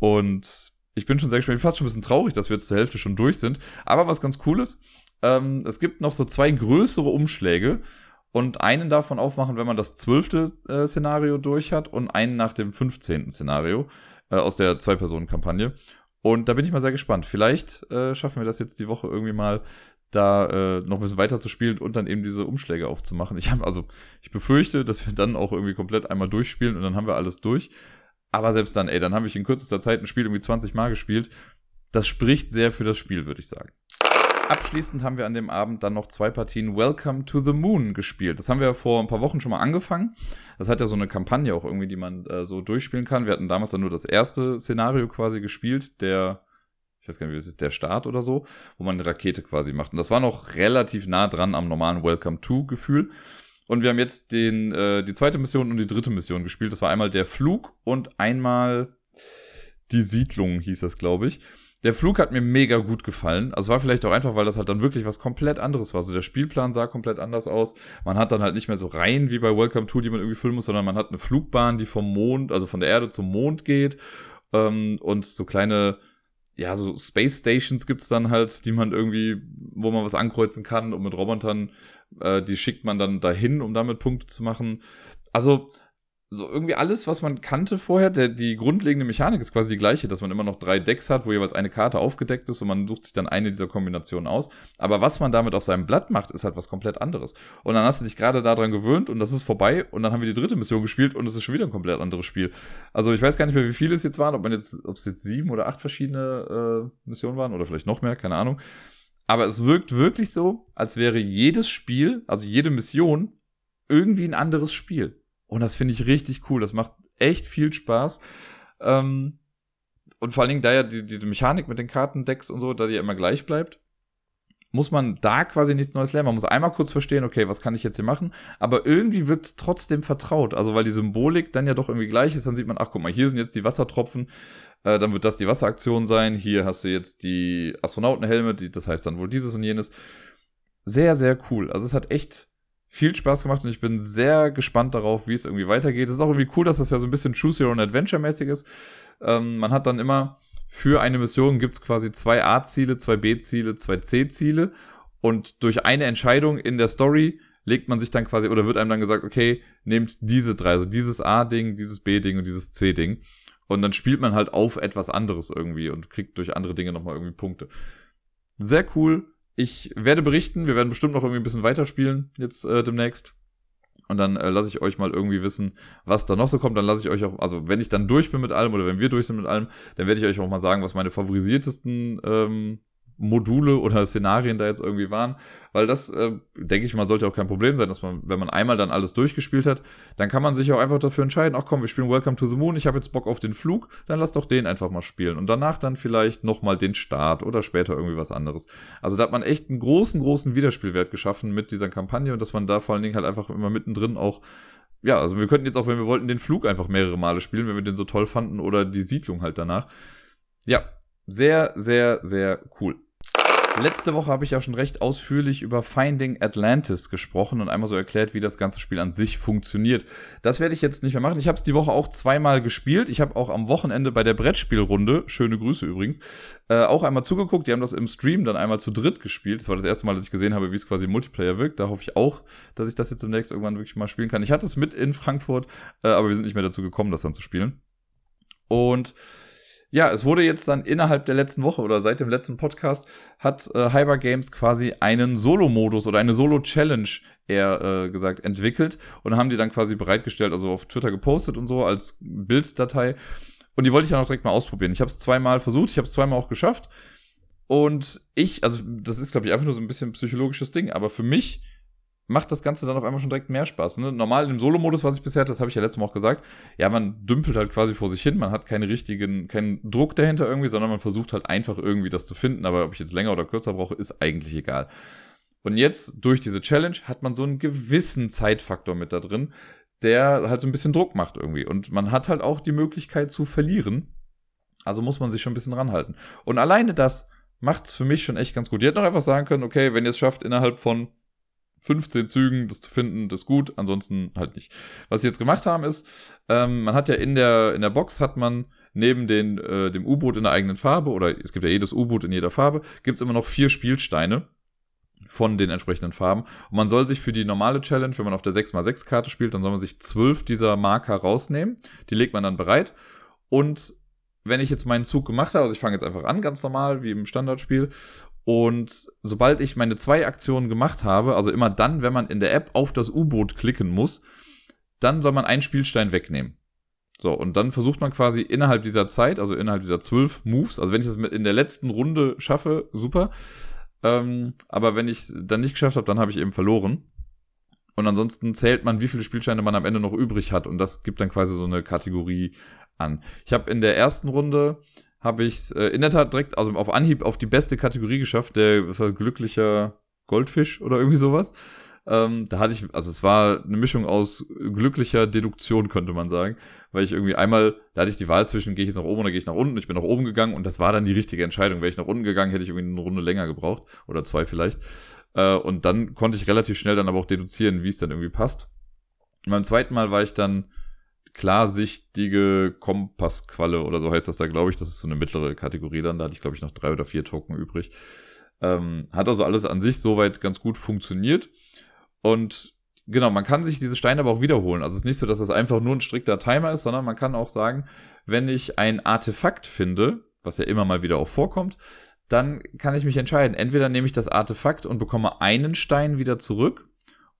Und ich bin schon sehr gespannt. Ich bin fast schon ein bisschen traurig, dass wir jetzt zur Hälfte schon durch sind. Aber was ganz cool ist, ähm, es gibt noch so zwei größere Umschläge und einen davon aufmachen, wenn man das zwölfte äh, Szenario durch hat und einen nach dem fünfzehnten Szenario äh, aus der Zwei-Personen-Kampagne. Und da bin ich mal sehr gespannt. Vielleicht äh, schaffen wir das jetzt die Woche irgendwie mal, da äh, noch ein bisschen weiter zu spielen und dann eben diese Umschläge aufzumachen. Ich habe also, ich befürchte, dass wir dann auch irgendwie komplett einmal durchspielen und dann haben wir alles durch. Aber selbst dann, ey, dann habe ich in kürzester Zeit ein Spiel irgendwie 20 Mal gespielt. Das spricht sehr für das Spiel, würde ich sagen. Abschließend haben wir an dem Abend dann noch zwei Partien Welcome to the Moon gespielt. Das haben wir vor ein paar Wochen schon mal angefangen. Das hat ja so eine Kampagne auch irgendwie, die man äh, so durchspielen kann. Wir hatten damals dann nur das erste Szenario quasi gespielt, der, ich weiß gar nicht, wie es ist, der Start oder so, wo man eine Rakete quasi macht. Und das war noch relativ nah dran am normalen Welcome to Gefühl. Und wir haben jetzt den, äh, die zweite Mission und die dritte Mission gespielt. Das war einmal der Flug und einmal die Siedlung, hieß das, glaube ich. Der Flug hat mir mega gut gefallen. Also war vielleicht auch einfach, weil das halt dann wirklich was komplett anderes war. Also der Spielplan sah komplett anders aus. Man hat dann halt nicht mehr so Reihen wie bei Welcome to, die man irgendwie füllen muss, sondern man hat eine Flugbahn, die vom Mond, also von der Erde zum Mond geht. Ähm, und so kleine ja, so Space Stations gibt's dann halt, die man irgendwie, wo man was ankreuzen kann und mit Robotern, äh, die schickt man dann dahin, um damit Punkte zu machen. Also, so irgendwie alles, was man kannte vorher, der, die grundlegende Mechanik ist quasi die gleiche, dass man immer noch drei Decks hat, wo jeweils eine Karte aufgedeckt ist und man sucht sich dann eine dieser Kombinationen aus. Aber was man damit auf seinem Blatt macht, ist halt was komplett anderes. Und dann hast du dich gerade daran gewöhnt und das ist vorbei und dann haben wir die dritte Mission gespielt und es ist schon wieder ein komplett anderes Spiel. Also ich weiß gar nicht mehr, wie viele es jetzt waren, ob man jetzt, ob es jetzt sieben oder acht verschiedene äh, Missionen waren oder vielleicht noch mehr, keine Ahnung. Aber es wirkt wirklich so, als wäre jedes Spiel, also jede Mission, irgendwie ein anderes Spiel. Und das finde ich richtig cool. Das macht echt viel Spaß. Ähm, und vor allen Dingen, da ja die, diese Mechanik mit den Kartendecks und so, da die ja immer gleich bleibt, muss man da quasi nichts Neues lernen. Man muss einmal kurz verstehen, okay, was kann ich jetzt hier machen? Aber irgendwie wirkt es trotzdem vertraut. Also, weil die Symbolik dann ja doch irgendwie gleich ist, dann sieht man, ach guck mal, hier sind jetzt die Wassertropfen, äh, dann wird das die Wasseraktion sein. Hier hast du jetzt die Astronautenhelme, die, das heißt dann wohl dieses und jenes. Sehr, sehr cool. Also, es hat echt viel Spaß gemacht und ich bin sehr gespannt darauf, wie es irgendwie weitergeht. Es ist auch irgendwie cool, dass das ja so ein bisschen Choose Your Own Adventure mäßig ist. Ähm, man hat dann immer für eine Mission gibt's quasi zwei A-Ziele, zwei B-Ziele, zwei C-Ziele und durch eine Entscheidung in der Story legt man sich dann quasi oder wird einem dann gesagt, okay, nehmt diese drei, also dieses A-Ding, dieses B-Ding und dieses C-Ding. Und dann spielt man halt auf etwas anderes irgendwie und kriegt durch andere Dinge nochmal irgendwie Punkte. Sehr cool, ich werde berichten, wir werden bestimmt noch irgendwie ein bisschen weiterspielen jetzt äh, demnächst. Und dann äh, lasse ich euch mal irgendwie wissen, was da noch so kommt. Dann lasse ich euch auch, also wenn ich dann durch bin mit allem oder wenn wir durch sind mit allem, dann werde ich euch auch mal sagen, was meine favorisiertesten ähm, Module oder Szenarien da jetzt irgendwie waren, weil das, äh, denke ich mal, sollte auch kein Problem sein, dass man, wenn man einmal dann alles durchgespielt hat, dann kann man sich auch einfach dafür entscheiden, ach komm, wir spielen Welcome to the Moon, ich habe jetzt Bock auf den Flug, dann lass doch den einfach mal spielen und danach dann vielleicht nochmal den Start oder später irgendwie was anderes. Also da hat man echt einen großen, großen Wiederspielwert geschaffen mit dieser Kampagne und dass man da vor allen Dingen halt einfach immer mittendrin auch ja, also wir könnten jetzt auch, wenn wir wollten, den Flug einfach mehrere Male spielen, wenn wir den so toll fanden oder die Siedlung halt danach. Ja, sehr, sehr, sehr cool. Letzte Woche habe ich ja schon recht ausführlich über Finding Atlantis gesprochen und einmal so erklärt, wie das ganze Spiel an sich funktioniert. Das werde ich jetzt nicht mehr machen. Ich habe es die Woche auch zweimal gespielt. Ich habe auch am Wochenende bei der Brettspielrunde, schöne Grüße übrigens, äh, auch einmal zugeguckt. Die haben das im Stream dann einmal zu dritt gespielt. Das war das erste Mal, dass ich gesehen habe, wie es quasi im Multiplayer wirkt. Da hoffe ich auch, dass ich das jetzt demnächst irgendwann wirklich mal spielen kann. Ich hatte es mit in Frankfurt, äh, aber wir sind nicht mehr dazu gekommen, das dann zu spielen. Und ja, es wurde jetzt dann innerhalb der letzten Woche oder seit dem letzten Podcast hat äh, Hyper Games quasi einen Solo-Modus oder eine Solo-Challenge eher äh, gesagt entwickelt und haben die dann quasi bereitgestellt, also auf Twitter gepostet und so als Bilddatei. Und die wollte ich dann auch direkt mal ausprobieren. Ich habe es zweimal versucht, ich habe es zweimal auch geschafft. Und ich, also das ist glaube ich einfach nur so ein bisschen psychologisches Ding, aber für mich macht das Ganze dann auf einmal schon direkt mehr Spaß. Ne? Normal im Solo-Modus, was ich bisher hatte, das habe ich ja letztes Mal auch gesagt, ja, man dümpelt halt quasi vor sich hin, man hat keinen richtigen, keinen Druck dahinter irgendwie, sondern man versucht halt einfach irgendwie das zu finden, aber ob ich jetzt länger oder kürzer brauche, ist eigentlich egal. Und jetzt, durch diese Challenge, hat man so einen gewissen Zeitfaktor mit da drin, der halt so ein bisschen Druck macht irgendwie. Und man hat halt auch die Möglichkeit zu verlieren. Also muss man sich schon ein bisschen ranhalten. Und alleine das macht's für mich schon echt ganz gut. Ihr hättet noch einfach sagen können, okay, wenn ihr es schafft, innerhalb von 15 Zügen das zu finden, das ist gut, ansonsten halt nicht. Was sie jetzt gemacht haben ist, ähm, man hat ja in der, in der Box hat man neben den, äh, dem U-Boot in der eigenen Farbe, oder es gibt ja jedes U-Boot in jeder Farbe, gibt's immer noch vier Spielsteine von den entsprechenden Farben. Und man soll sich für die normale Challenge, wenn man auf der 6x6 Karte spielt, dann soll man sich zwölf dieser Marker rausnehmen. Die legt man dann bereit. Und wenn ich jetzt meinen Zug gemacht habe, also ich fange jetzt einfach an, ganz normal, wie im Standardspiel, und sobald ich meine zwei Aktionen gemacht habe, also immer dann, wenn man in der App auf das U-Boot klicken muss, dann soll man einen Spielstein wegnehmen. So, und dann versucht man quasi innerhalb dieser Zeit, also innerhalb dieser zwölf Moves, also wenn ich das in der letzten Runde schaffe, super. Ähm, aber wenn ich es dann nicht geschafft habe, dann habe ich eben verloren. Und ansonsten zählt man, wie viele Spielsteine man am Ende noch übrig hat. Und das gibt dann quasi so eine Kategorie an. Ich habe in der ersten Runde habe ich äh, in der Tat direkt, also auf Anhieb, auf die beste Kategorie geschafft, der was war glücklicher Goldfisch oder [laughs] irgendwie sowas. Ähm, da hatte ich, also es war eine Mischung aus glücklicher Deduktion, könnte man sagen, weil ich irgendwie einmal, da hatte ich die Wahl zwischen, gehe ich jetzt nach oben oder gehe ich nach unten. Ich bin nach oben gegangen und das war dann die richtige Entscheidung. Wäre ich nach unten gegangen, hätte ich irgendwie eine Runde länger gebraucht oder zwei vielleicht. Äh, und dann konnte ich relativ schnell dann aber auch deduzieren, wie es dann irgendwie passt. Und beim zweiten Mal war ich dann klarsichtige Kompassqualle oder so heißt das da, glaube ich. Das ist so eine mittlere Kategorie dann. Da hatte ich, glaube ich, noch drei oder vier Token übrig. Ähm, hat also alles an sich soweit ganz gut funktioniert. Und genau, man kann sich diese Steine aber auch wiederholen. Also es ist nicht so, dass das einfach nur ein strikter Timer ist, sondern man kann auch sagen, wenn ich ein Artefakt finde, was ja immer mal wieder auch vorkommt, dann kann ich mich entscheiden. Entweder nehme ich das Artefakt und bekomme einen Stein wieder zurück,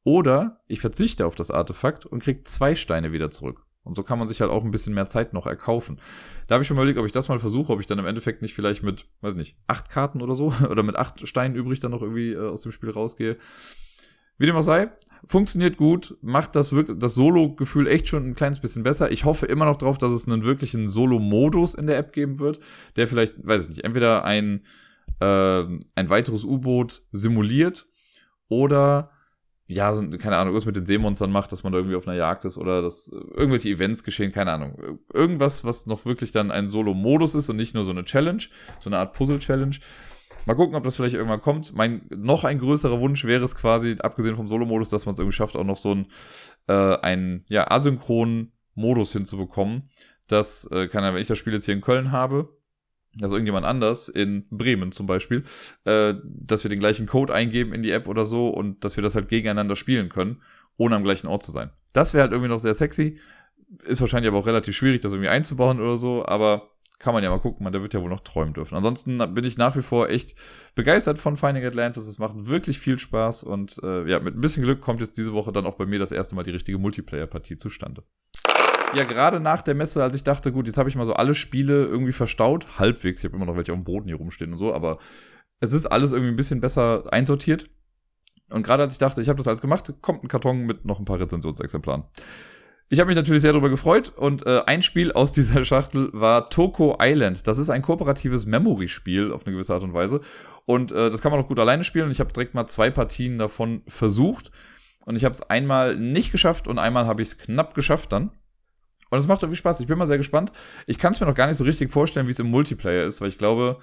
oder ich verzichte auf das Artefakt und kriege zwei Steine wieder zurück. Und so kann man sich halt auch ein bisschen mehr Zeit noch erkaufen. Da habe ich schon mal überlegt, ob ich das mal versuche, ob ich dann im Endeffekt nicht vielleicht mit, weiß nicht, acht Karten oder so [laughs] oder mit acht Steinen übrig dann noch irgendwie äh, aus dem Spiel rausgehe. Wie dem auch sei, funktioniert gut, macht das das Solo-Gefühl echt schon ein kleines bisschen besser. Ich hoffe immer noch drauf, dass es einen wirklichen Solo-Modus in der App geben wird, der vielleicht, weiß ich nicht, entweder ein, äh, ein weiteres U-Boot simuliert oder ja, so, keine Ahnung, irgendwas mit den Seemonstern macht, dass man da irgendwie auf einer Jagd ist oder dass irgendwelche Events geschehen, keine Ahnung. Irgendwas, was noch wirklich dann ein Solo-Modus ist und nicht nur so eine Challenge, so eine Art Puzzle-Challenge. Mal gucken, ob das vielleicht irgendwann kommt. Mein noch ein größerer Wunsch wäre es quasi, abgesehen vom Solo-Modus, dass man es irgendwie schafft, auch noch so einen, äh, einen ja, asynchronen Modus hinzubekommen. Das äh, kann ja, wenn ich das Spiel jetzt hier in Köln habe, also irgendjemand anders in Bremen zum Beispiel, äh, dass wir den gleichen Code eingeben in die App oder so und dass wir das halt gegeneinander spielen können, ohne am gleichen Ort zu sein. Das wäre halt irgendwie noch sehr sexy. Ist wahrscheinlich aber auch relativ schwierig, das irgendwie einzubauen oder so, aber kann man ja mal gucken, man, der wird ja wohl noch träumen dürfen. Ansonsten bin ich nach wie vor echt begeistert von Finding Atlantis. Es macht wirklich viel Spaß und äh, ja, mit ein bisschen Glück kommt jetzt diese Woche dann auch bei mir das erste Mal die richtige Multiplayer-Partie zustande. Ja, gerade nach der Messe, als ich dachte, gut, jetzt habe ich mal so alle Spiele irgendwie verstaut, halbwegs. Ich habe immer noch welche auf dem Boden hier rumstehen und so, aber es ist alles irgendwie ein bisschen besser einsortiert. Und gerade als ich dachte, ich habe das alles gemacht, kommt ein Karton mit noch ein paar Rezensionsexemplaren. Ich habe mich natürlich sehr darüber gefreut und äh, ein Spiel aus [laughs] dieser Schachtel war Toko Island. Das ist ein kooperatives Memory-Spiel auf eine gewisse Art und Weise. Und äh, das kann man auch gut alleine spielen. Ich habe direkt mal zwei Partien davon versucht. Und ich habe es einmal nicht geschafft und einmal habe ich es knapp geschafft dann. Und es macht irgendwie Spaß. Ich bin mal sehr gespannt. Ich kann es mir noch gar nicht so richtig vorstellen, wie es im Multiplayer ist, weil ich glaube,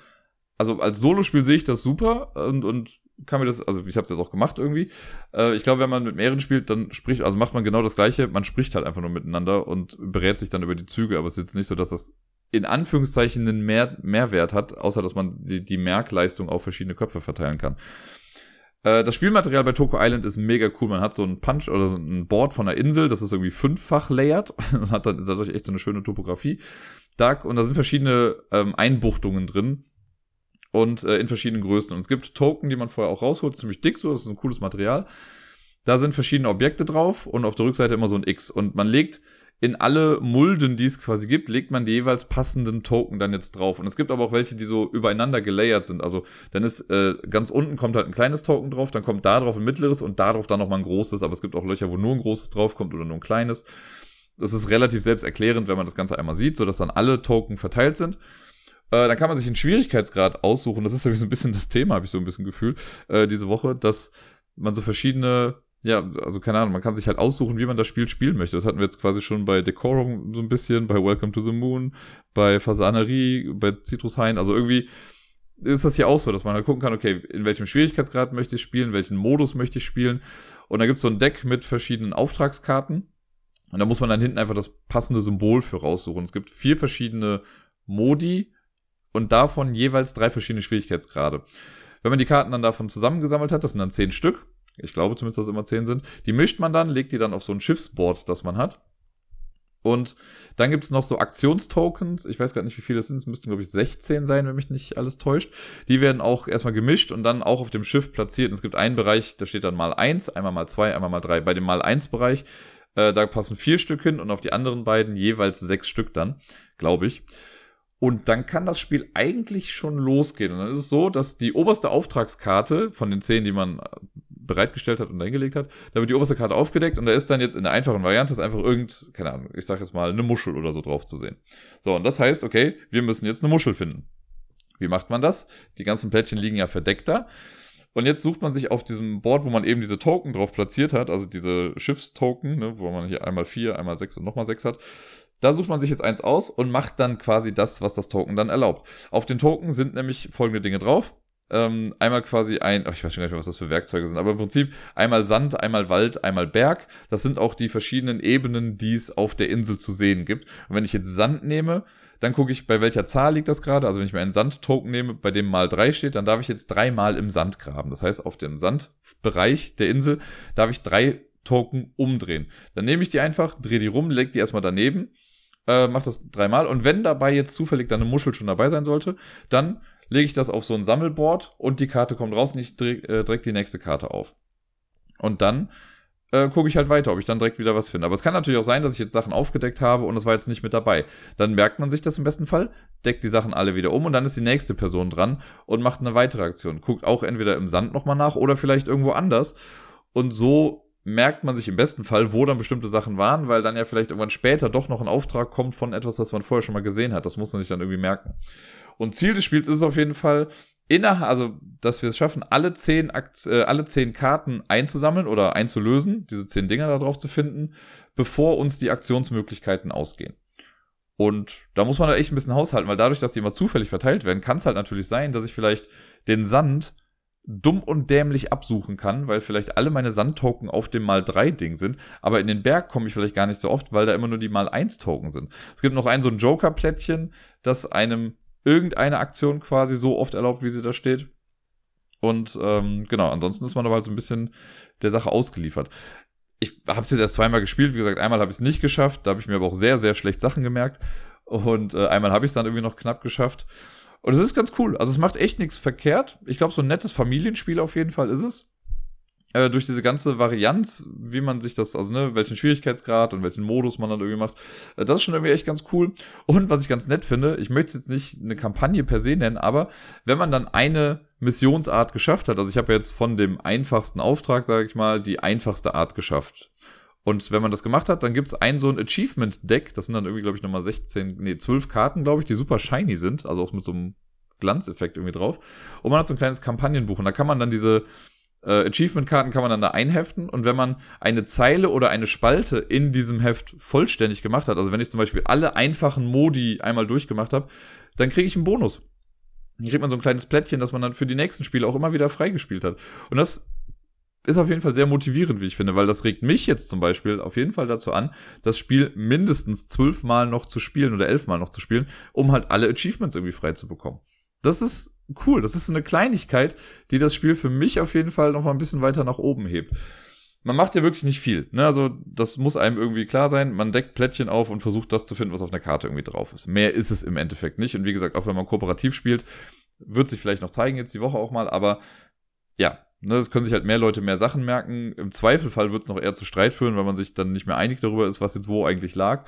also als Solospiel sehe ich das super und, und kann mir das, also ich habe es jetzt auch gemacht irgendwie. Äh, ich glaube, wenn man mit mehreren spielt, dann spricht, also macht man genau das Gleiche. Man spricht halt einfach nur miteinander und berät sich dann über die Züge. Aber es ist jetzt nicht so, dass das in Anführungszeichen einen Mehr Mehrwert hat, außer dass man die, die Merkleistung auf verschiedene Köpfe verteilen kann. Äh, das Spielmaterial bei Toko Island ist mega cool. Man hat so ein Punch oder so ein Board von der Insel, das ist irgendwie fünffach layered [laughs] und hat dann dadurch echt so eine schöne Topografie. Dark, und da sind verschiedene ähm, Einbuchtungen drin und äh, in verschiedenen Größen. Und es gibt Token, die man vorher auch rausholt, ziemlich dick so, das ist ein cooles Material. Da sind verschiedene Objekte drauf und auf der Rückseite immer so ein X. Und man legt in alle Mulden, die es quasi gibt, legt man die jeweils passenden Token dann jetzt drauf. Und es gibt aber auch welche, die so übereinander gelayert sind. Also dann ist äh, ganz unten kommt halt ein kleines Token drauf, dann kommt da drauf ein mittleres und da drauf dann nochmal ein großes. Aber es gibt auch Löcher, wo nur ein großes draufkommt oder nur ein kleines. Das ist relativ selbsterklärend, wenn man das Ganze einmal sieht, sodass dann alle Token verteilt sind. Äh, dann kann man sich einen Schwierigkeitsgrad aussuchen. Das ist so ein bisschen das Thema, habe ich so ein bisschen Gefühl, äh, diese Woche, dass man so verschiedene ja, also keine Ahnung, man kann sich halt aussuchen, wie man das Spiel spielen möchte. Das hatten wir jetzt quasi schon bei Decorum so ein bisschen, bei Welcome to the Moon, bei Fasanerie, bei Citrus Hain. Also irgendwie ist das hier auch so, dass man halt gucken kann, okay, in welchem Schwierigkeitsgrad möchte ich spielen, welchen Modus möchte ich spielen. Und da gibt es so ein Deck mit verschiedenen Auftragskarten. Und da muss man dann hinten einfach das passende Symbol für raussuchen. Es gibt vier verschiedene Modi und davon jeweils drei verschiedene Schwierigkeitsgrade. Wenn man die Karten dann davon zusammengesammelt hat, das sind dann zehn Stück, ich glaube zumindest, dass es immer 10 sind. Die mischt man dann, legt die dann auf so ein Schiffsboard, das man hat. Und dann gibt es noch so Aktionstokens. Ich weiß gar nicht, wie viele es sind. Es müssten, glaube ich, 16 sein, wenn mich nicht alles täuscht. Die werden auch erstmal gemischt und dann auch auf dem Schiff platziert. Und es gibt einen Bereich, da steht dann mal 1, einmal mal 2, einmal mal 3. Bei dem mal 1 Bereich, äh, da passen vier Stück hin und auf die anderen beiden jeweils sechs Stück dann, glaube ich. Und dann kann das Spiel eigentlich schon losgehen. Und dann ist es so, dass die oberste Auftragskarte von den zehn, die man bereitgestellt hat und eingelegt hat, da wird die oberste Karte aufgedeckt und da ist dann jetzt in der einfachen Variante ist einfach irgend, keine Ahnung, ich sag jetzt mal eine Muschel oder so drauf zu sehen. So, und das heißt, okay, wir müssen jetzt eine Muschel finden. Wie macht man das? Die ganzen Plättchen liegen ja verdeckt da. Und jetzt sucht man sich auf diesem Board, wo man eben diese Token drauf platziert hat, also diese Schiffstoken, ne, wo man hier einmal vier, einmal sechs und nochmal sechs hat, da sucht man sich jetzt eins aus und macht dann quasi das, was das Token dann erlaubt. Auf den Token sind nämlich folgende Dinge drauf ähm, einmal quasi ein, oh, ich weiß schon gar nicht mehr, was das für Werkzeuge sind, aber im Prinzip einmal Sand, einmal Wald, einmal Berg. Das sind auch die verschiedenen Ebenen, die es auf der Insel zu sehen gibt. Und wenn ich jetzt Sand nehme, dann gucke ich, bei welcher Zahl liegt das gerade. Also wenn ich mir einen Sandtoken nehme, bei dem mal drei steht, dann darf ich jetzt dreimal im Sand graben. Das heißt, auf dem Sandbereich der Insel darf ich drei Token umdrehen. Dann nehme ich die einfach, drehe die rum, leg die erstmal daneben, äh, mach das dreimal. Und wenn dabei jetzt zufällig dann eine Muschel schon dabei sein sollte, dann lege ich das auf so ein Sammelboard und die Karte kommt raus und ich drehe äh, direkt die nächste Karte auf. Und dann äh, gucke ich halt weiter, ob ich dann direkt wieder was finde. Aber es kann natürlich auch sein, dass ich jetzt Sachen aufgedeckt habe und es war jetzt nicht mit dabei. Dann merkt man sich das im besten Fall, deckt die Sachen alle wieder um und dann ist die nächste Person dran und macht eine weitere Aktion. Guckt auch entweder im Sand nochmal nach oder vielleicht irgendwo anders. Und so merkt man sich im besten Fall, wo dann bestimmte Sachen waren, weil dann ja vielleicht irgendwann später doch noch ein Auftrag kommt von etwas, was man vorher schon mal gesehen hat. Das muss man sich dann irgendwie merken. Und Ziel des Spiels ist es auf jeden Fall, innerhalb, also, dass wir es schaffen, alle zehn, Akt, äh, alle zehn Karten einzusammeln oder einzulösen, diese zehn Dinger da drauf zu finden, bevor uns die Aktionsmöglichkeiten ausgehen. Und da muss man da echt ein bisschen haushalten, weil dadurch, dass die immer zufällig verteilt werden, kann es halt natürlich sein, dass ich vielleicht den Sand dumm und dämlich absuchen kann, weil vielleicht alle meine Sandtoken auf dem mal 3 Ding sind, aber in den Berg komme ich vielleicht gar nicht so oft, weil da immer nur die mal 1 Token sind. Es gibt noch ein so ein Joker Plättchen, das einem irgendeine Aktion quasi so oft erlaubt, wie sie da steht. Und ähm, genau, ansonsten ist man aber halt so ein bisschen der Sache ausgeliefert. Ich habe es jetzt erst zweimal gespielt, wie gesagt, einmal habe ich es nicht geschafft, da habe ich mir aber auch sehr, sehr schlecht Sachen gemerkt. Und äh, einmal habe ich es dann irgendwie noch knapp geschafft. Und es ist ganz cool. Also es macht echt nichts verkehrt. Ich glaube, so ein nettes Familienspiel auf jeden Fall ist es äh, durch diese ganze Varianz, wie man sich das, also ne, welchen Schwierigkeitsgrad und welchen Modus man dann irgendwie macht, äh, das ist schon irgendwie echt ganz cool. Und was ich ganz nett finde, ich möchte es jetzt nicht eine Kampagne per se nennen, aber wenn man dann eine Missionsart geschafft hat, also ich habe jetzt von dem einfachsten Auftrag, sage ich mal, die einfachste Art geschafft. Und wenn man das gemacht hat, dann gibt es ein so ein Achievement-Deck, das sind dann irgendwie, glaube ich, nochmal 16, nee, 12 Karten, glaube ich, die super shiny sind, also auch mit so einem Glanzeffekt irgendwie drauf. Und man hat so ein kleines Kampagnenbuch und da kann man dann diese äh, Achievement-Karten kann man dann da einheften und wenn man eine Zeile oder eine Spalte in diesem Heft vollständig gemacht hat, also wenn ich zum Beispiel alle einfachen Modi einmal durchgemacht habe, dann kriege ich einen Bonus. Dann kriegt man so ein kleines Plättchen, das man dann für die nächsten Spiele auch immer wieder freigespielt hat. Und das ist auf jeden Fall sehr motivierend, wie ich finde, weil das regt mich jetzt zum Beispiel auf jeden Fall dazu an, das Spiel mindestens zwölfmal noch zu spielen oder elfmal noch zu spielen, um halt alle Achievements irgendwie frei zu bekommen. Das ist cool. Das ist so eine Kleinigkeit, die das Spiel für mich auf jeden Fall noch mal ein bisschen weiter nach oben hebt. Man macht ja wirklich nicht viel. Ne? Also, das muss einem irgendwie klar sein. Man deckt Plättchen auf und versucht das zu finden, was auf einer Karte irgendwie drauf ist. Mehr ist es im Endeffekt nicht. Und wie gesagt, auch wenn man kooperativ spielt, wird sich vielleicht noch zeigen, jetzt die Woche auch mal. Aber ja, ne, es können sich halt mehr Leute mehr Sachen merken. Im Zweifelfall wird es noch eher zu Streit führen, weil man sich dann nicht mehr einig darüber ist, was jetzt wo eigentlich lag.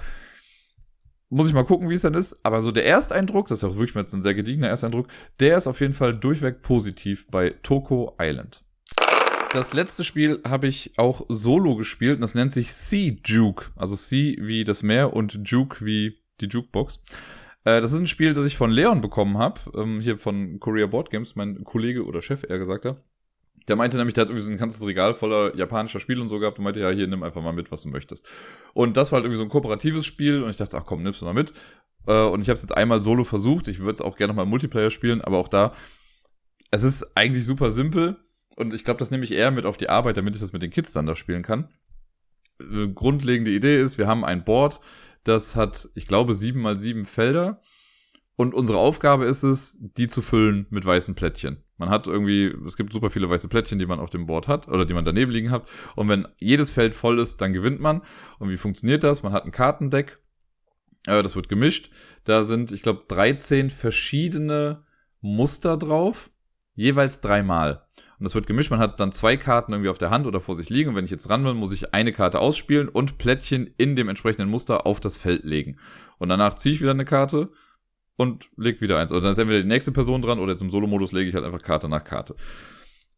Muss ich mal gucken, wie es dann ist. Aber so der Ersteindruck, das ist auch wirklich jetzt ein sehr gediegener Ersteindruck, der ist auf jeden Fall durchweg positiv bei Toko Island. Das letzte Spiel habe ich auch solo gespielt und das nennt sich Sea Juke. Also Sea wie das Meer und Juke wie die Jukebox. Äh, das ist ein Spiel, das ich von Leon bekommen habe, ähm, hier von Korea Board Games, mein Kollege oder Chef, eher gesagt hat. Der meinte nämlich, der hat irgendwie so ein ganzes Regal voller japanischer Spiele und so gehabt und meinte, ja, hier nimm einfach mal mit, was du möchtest. Und das war halt irgendwie so ein kooperatives Spiel und ich dachte, ach komm, nimmst du mal mit. Äh, und ich habe es jetzt einmal solo versucht. Ich würde es auch gerne mal Multiplayer spielen, aber auch da, es ist eigentlich super simpel und ich glaube, das nehme ich eher mit auf die Arbeit, damit ich das mit den Kids dann da spielen kann. Äh, grundlegende Idee ist, wir haben ein Board, das hat, ich glaube, sieben mal sieben Felder. Und unsere Aufgabe ist es, die zu füllen mit weißen Plättchen. Man hat irgendwie, es gibt super viele weiße Plättchen, die man auf dem Board hat oder die man daneben liegen hat. Und wenn jedes Feld voll ist, dann gewinnt man. Und wie funktioniert das? Man hat ein Kartendeck, äh, das wird gemischt. Da sind, ich glaube, 13 verschiedene Muster drauf, jeweils dreimal. Und das wird gemischt. Man hat dann zwei Karten irgendwie auf der Hand oder vor sich liegen. Und wenn ich jetzt ran will, muss ich eine Karte ausspielen und Plättchen in dem entsprechenden Muster auf das Feld legen. Und danach ziehe ich wieder eine Karte und leg wieder eins. Oder dann ist entweder die nächste Person dran oder jetzt im Solo-Modus lege ich halt einfach Karte nach Karte.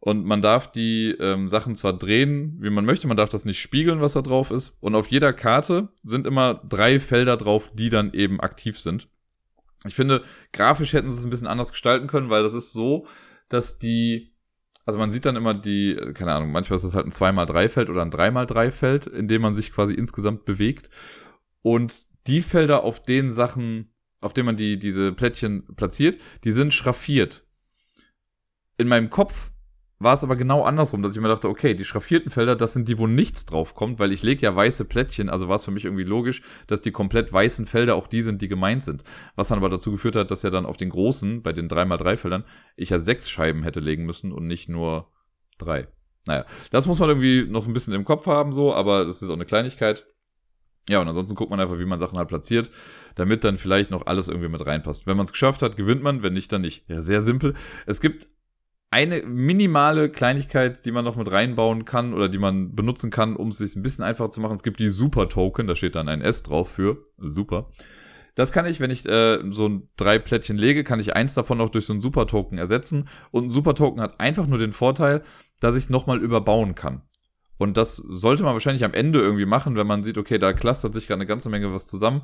Und man darf die ähm, Sachen zwar drehen, wie man möchte, man darf das nicht spiegeln, was da drauf ist. Und auf jeder Karte sind immer drei Felder drauf, die dann eben aktiv sind. Ich finde, grafisch hätten sie es ein bisschen anders gestalten können, weil das ist so, dass die, also man sieht dann immer die, keine Ahnung, manchmal ist das halt ein 2x3-Feld oder ein 3x3-Feld, in dem man sich quasi insgesamt bewegt. Und die Felder, auf denen Sachen auf dem man die, diese Plättchen platziert, die sind schraffiert. in meinem Kopf war es aber genau andersrum, dass ich mir dachte, okay, die schraffierten Felder, das sind die, wo nichts drauf kommt, weil ich lege ja weiße Plättchen, also war es für mich irgendwie logisch, dass die komplett weißen Felder auch die sind, die gemeint sind. Was dann aber dazu geführt hat, dass ja dann auf den großen, bei den 3x3 Feldern, ich ja sechs Scheiben hätte legen müssen und nicht nur drei. Naja, das muss man irgendwie noch ein bisschen im Kopf haben, so, aber das ist auch eine Kleinigkeit. Ja, und ansonsten guckt man einfach, wie man Sachen halt platziert, damit dann vielleicht noch alles irgendwie mit reinpasst. Wenn man es geschafft hat, gewinnt man, wenn nicht, dann nicht. Ja, sehr simpel. Es gibt eine minimale Kleinigkeit, die man noch mit reinbauen kann oder die man benutzen kann, um es sich ein bisschen einfacher zu machen. Es gibt die Super Token, da steht dann ein S drauf für Super. Das kann ich, wenn ich äh, so ein drei Plättchen lege, kann ich eins davon auch durch so einen Super Token ersetzen. Und ein Super Token hat einfach nur den Vorteil, dass ich es nochmal überbauen kann. Und das sollte man wahrscheinlich am Ende irgendwie machen, wenn man sieht, okay, da clustert sich gerade eine ganze Menge was zusammen,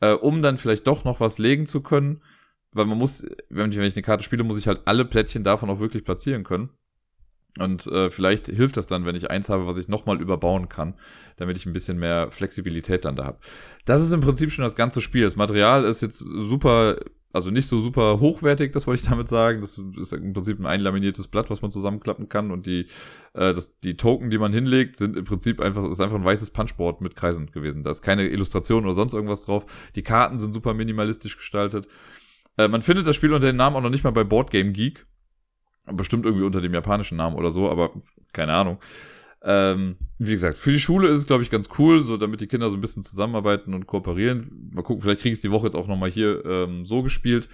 äh, um dann vielleicht doch noch was legen zu können. Weil man muss, wenn ich, wenn ich eine Karte spiele, muss ich halt alle Plättchen davon auch wirklich platzieren können. Und äh, vielleicht hilft das dann, wenn ich eins habe, was ich nochmal überbauen kann, damit ich ein bisschen mehr Flexibilität dann da habe. Das ist im Prinzip schon das ganze Spiel. Das Material ist jetzt super also nicht so super hochwertig, das wollte ich damit sagen. Das ist im Prinzip ein einlaminiertes Blatt, was man zusammenklappen kann. Und die, äh, das, die Token, die man hinlegt, sind im Prinzip einfach, ist einfach ein weißes Punchboard mit Kreisen gewesen. Da ist keine Illustration oder sonst irgendwas drauf. Die Karten sind super minimalistisch gestaltet. Äh, man findet das Spiel unter dem Namen auch noch nicht mal bei Boardgame Geek. Bestimmt irgendwie unter dem japanischen Namen oder so, aber keine Ahnung. Ähm, wie gesagt, für die Schule ist es, glaube ich, ganz cool, so damit die Kinder so ein bisschen zusammenarbeiten und kooperieren. Mal gucken, vielleicht kriege ich die Woche jetzt auch nochmal hier ähm, so gespielt.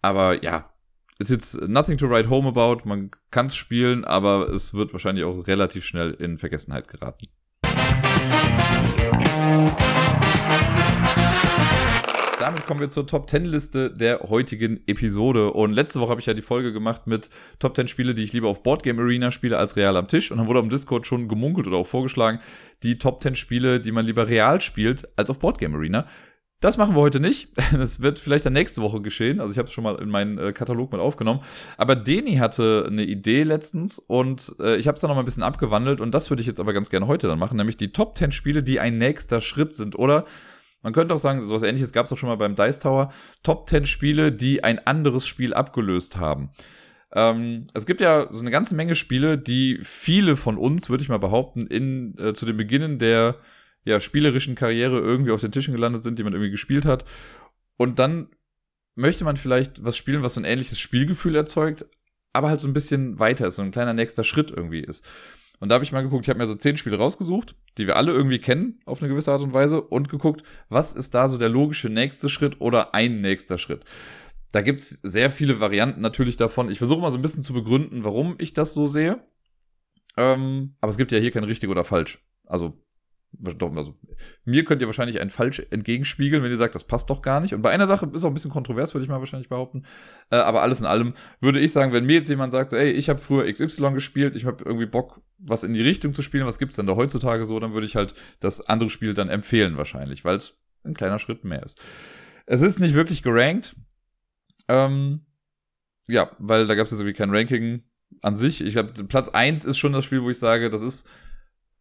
Aber ja, ist jetzt nothing to write home about. Man kann es spielen, aber es wird wahrscheinlich auch relativ schnell in Vergessenheit geraten. Damit kommen wir zur Top 10 Liste der heutigen Episode. Und letzte Woche habe ich ja die Folge gemacht mit Top 10 Spiele, die ich lieber auf Boardgame Arena spiele als real am Tisch. Und dann wurde am Discord schon gemunkelt oder auch vorgeschlagen, die Top 10 Spiele, die man lieber real spielt als auf Boardgame Arena. Das machen wir heute nicht. [laughs] Das wird vielleicht dann nächste Woche geschehen. Also ich habe es schon mal in meinen äh, Katalog mit aufgenommen. Aber Deni hatte eine Idee letztens und äh, ich habe es dann noch mal ein bisschen abgewandelt und das würde ich jetzt aber ganz gerne heute dann machen, nämlich die Top 10 Spiele, die ein nächster Schritt sind oder man könnte auch sagen, sowas ähnliches gab es auch schon mal beim Dice Tower. Top 10 Spiele, die ein anderes Spiel abgelöst haben. Ähm, es gibt ja so eine ganze Menge Spiele, die viele von uns, würde ich mal behaupten, in, äh, zu den Beginnen der ja, spielerischen Karriere irgendwie auf den Tischen gelandet sind, die man irgendwie gespielt hat. Und dann möchte man vielleicht was spielen, was so ein ähnliches Spielgefühl erzeugt, aber halt so ein bisschen weiter ist, so ein kleiner nächster Schritt irgendwie ist. Und da habe ich mal geguckt, ich habe mir so zehn Spiele rausgesucht, die wir alle irgendwie kennen auf eine gewisse Art und Weise und geguckt, was ist da so der logische nächste Schritt oder ein nächster Schritt. Da gibt's sehr viele Varianten natürlich davon. Ich versuche mal so ein bisschen zu begründen, warum ich das so sehe. Ähm, aber es gibt ja hier kein richtig oder falsch. Also also, mir könnt ihr wahrscheinlich ein falsch entgegenspiegeln, wenn ihr sagt, das passt doch gar nicht. Und bei einer Sache ist auch ein bisschen kontrovers, würde ich mal wahrscheinlich behaupten. Äh, aber alles in allem würde ich sagen, wenn mir jetzt jemand sagt, so, ey, ich habe früher XY gespielt, ich habe irgendwie Bock, was in die Richtung zu spielen, was gibt's denn da heutzutage so, dann würde ich halt das andere Spiel dann empfehlen wahrscheinlich, weil es ein kleiner Schritt mehr ist. Es ist nicht wirklich gerankt. Ähm, ja, weil da gab es jetzt irgendwie kein Ranking an sich. Ich glaube, Platz eins ist schon das Spiel, wo ich sage, das ist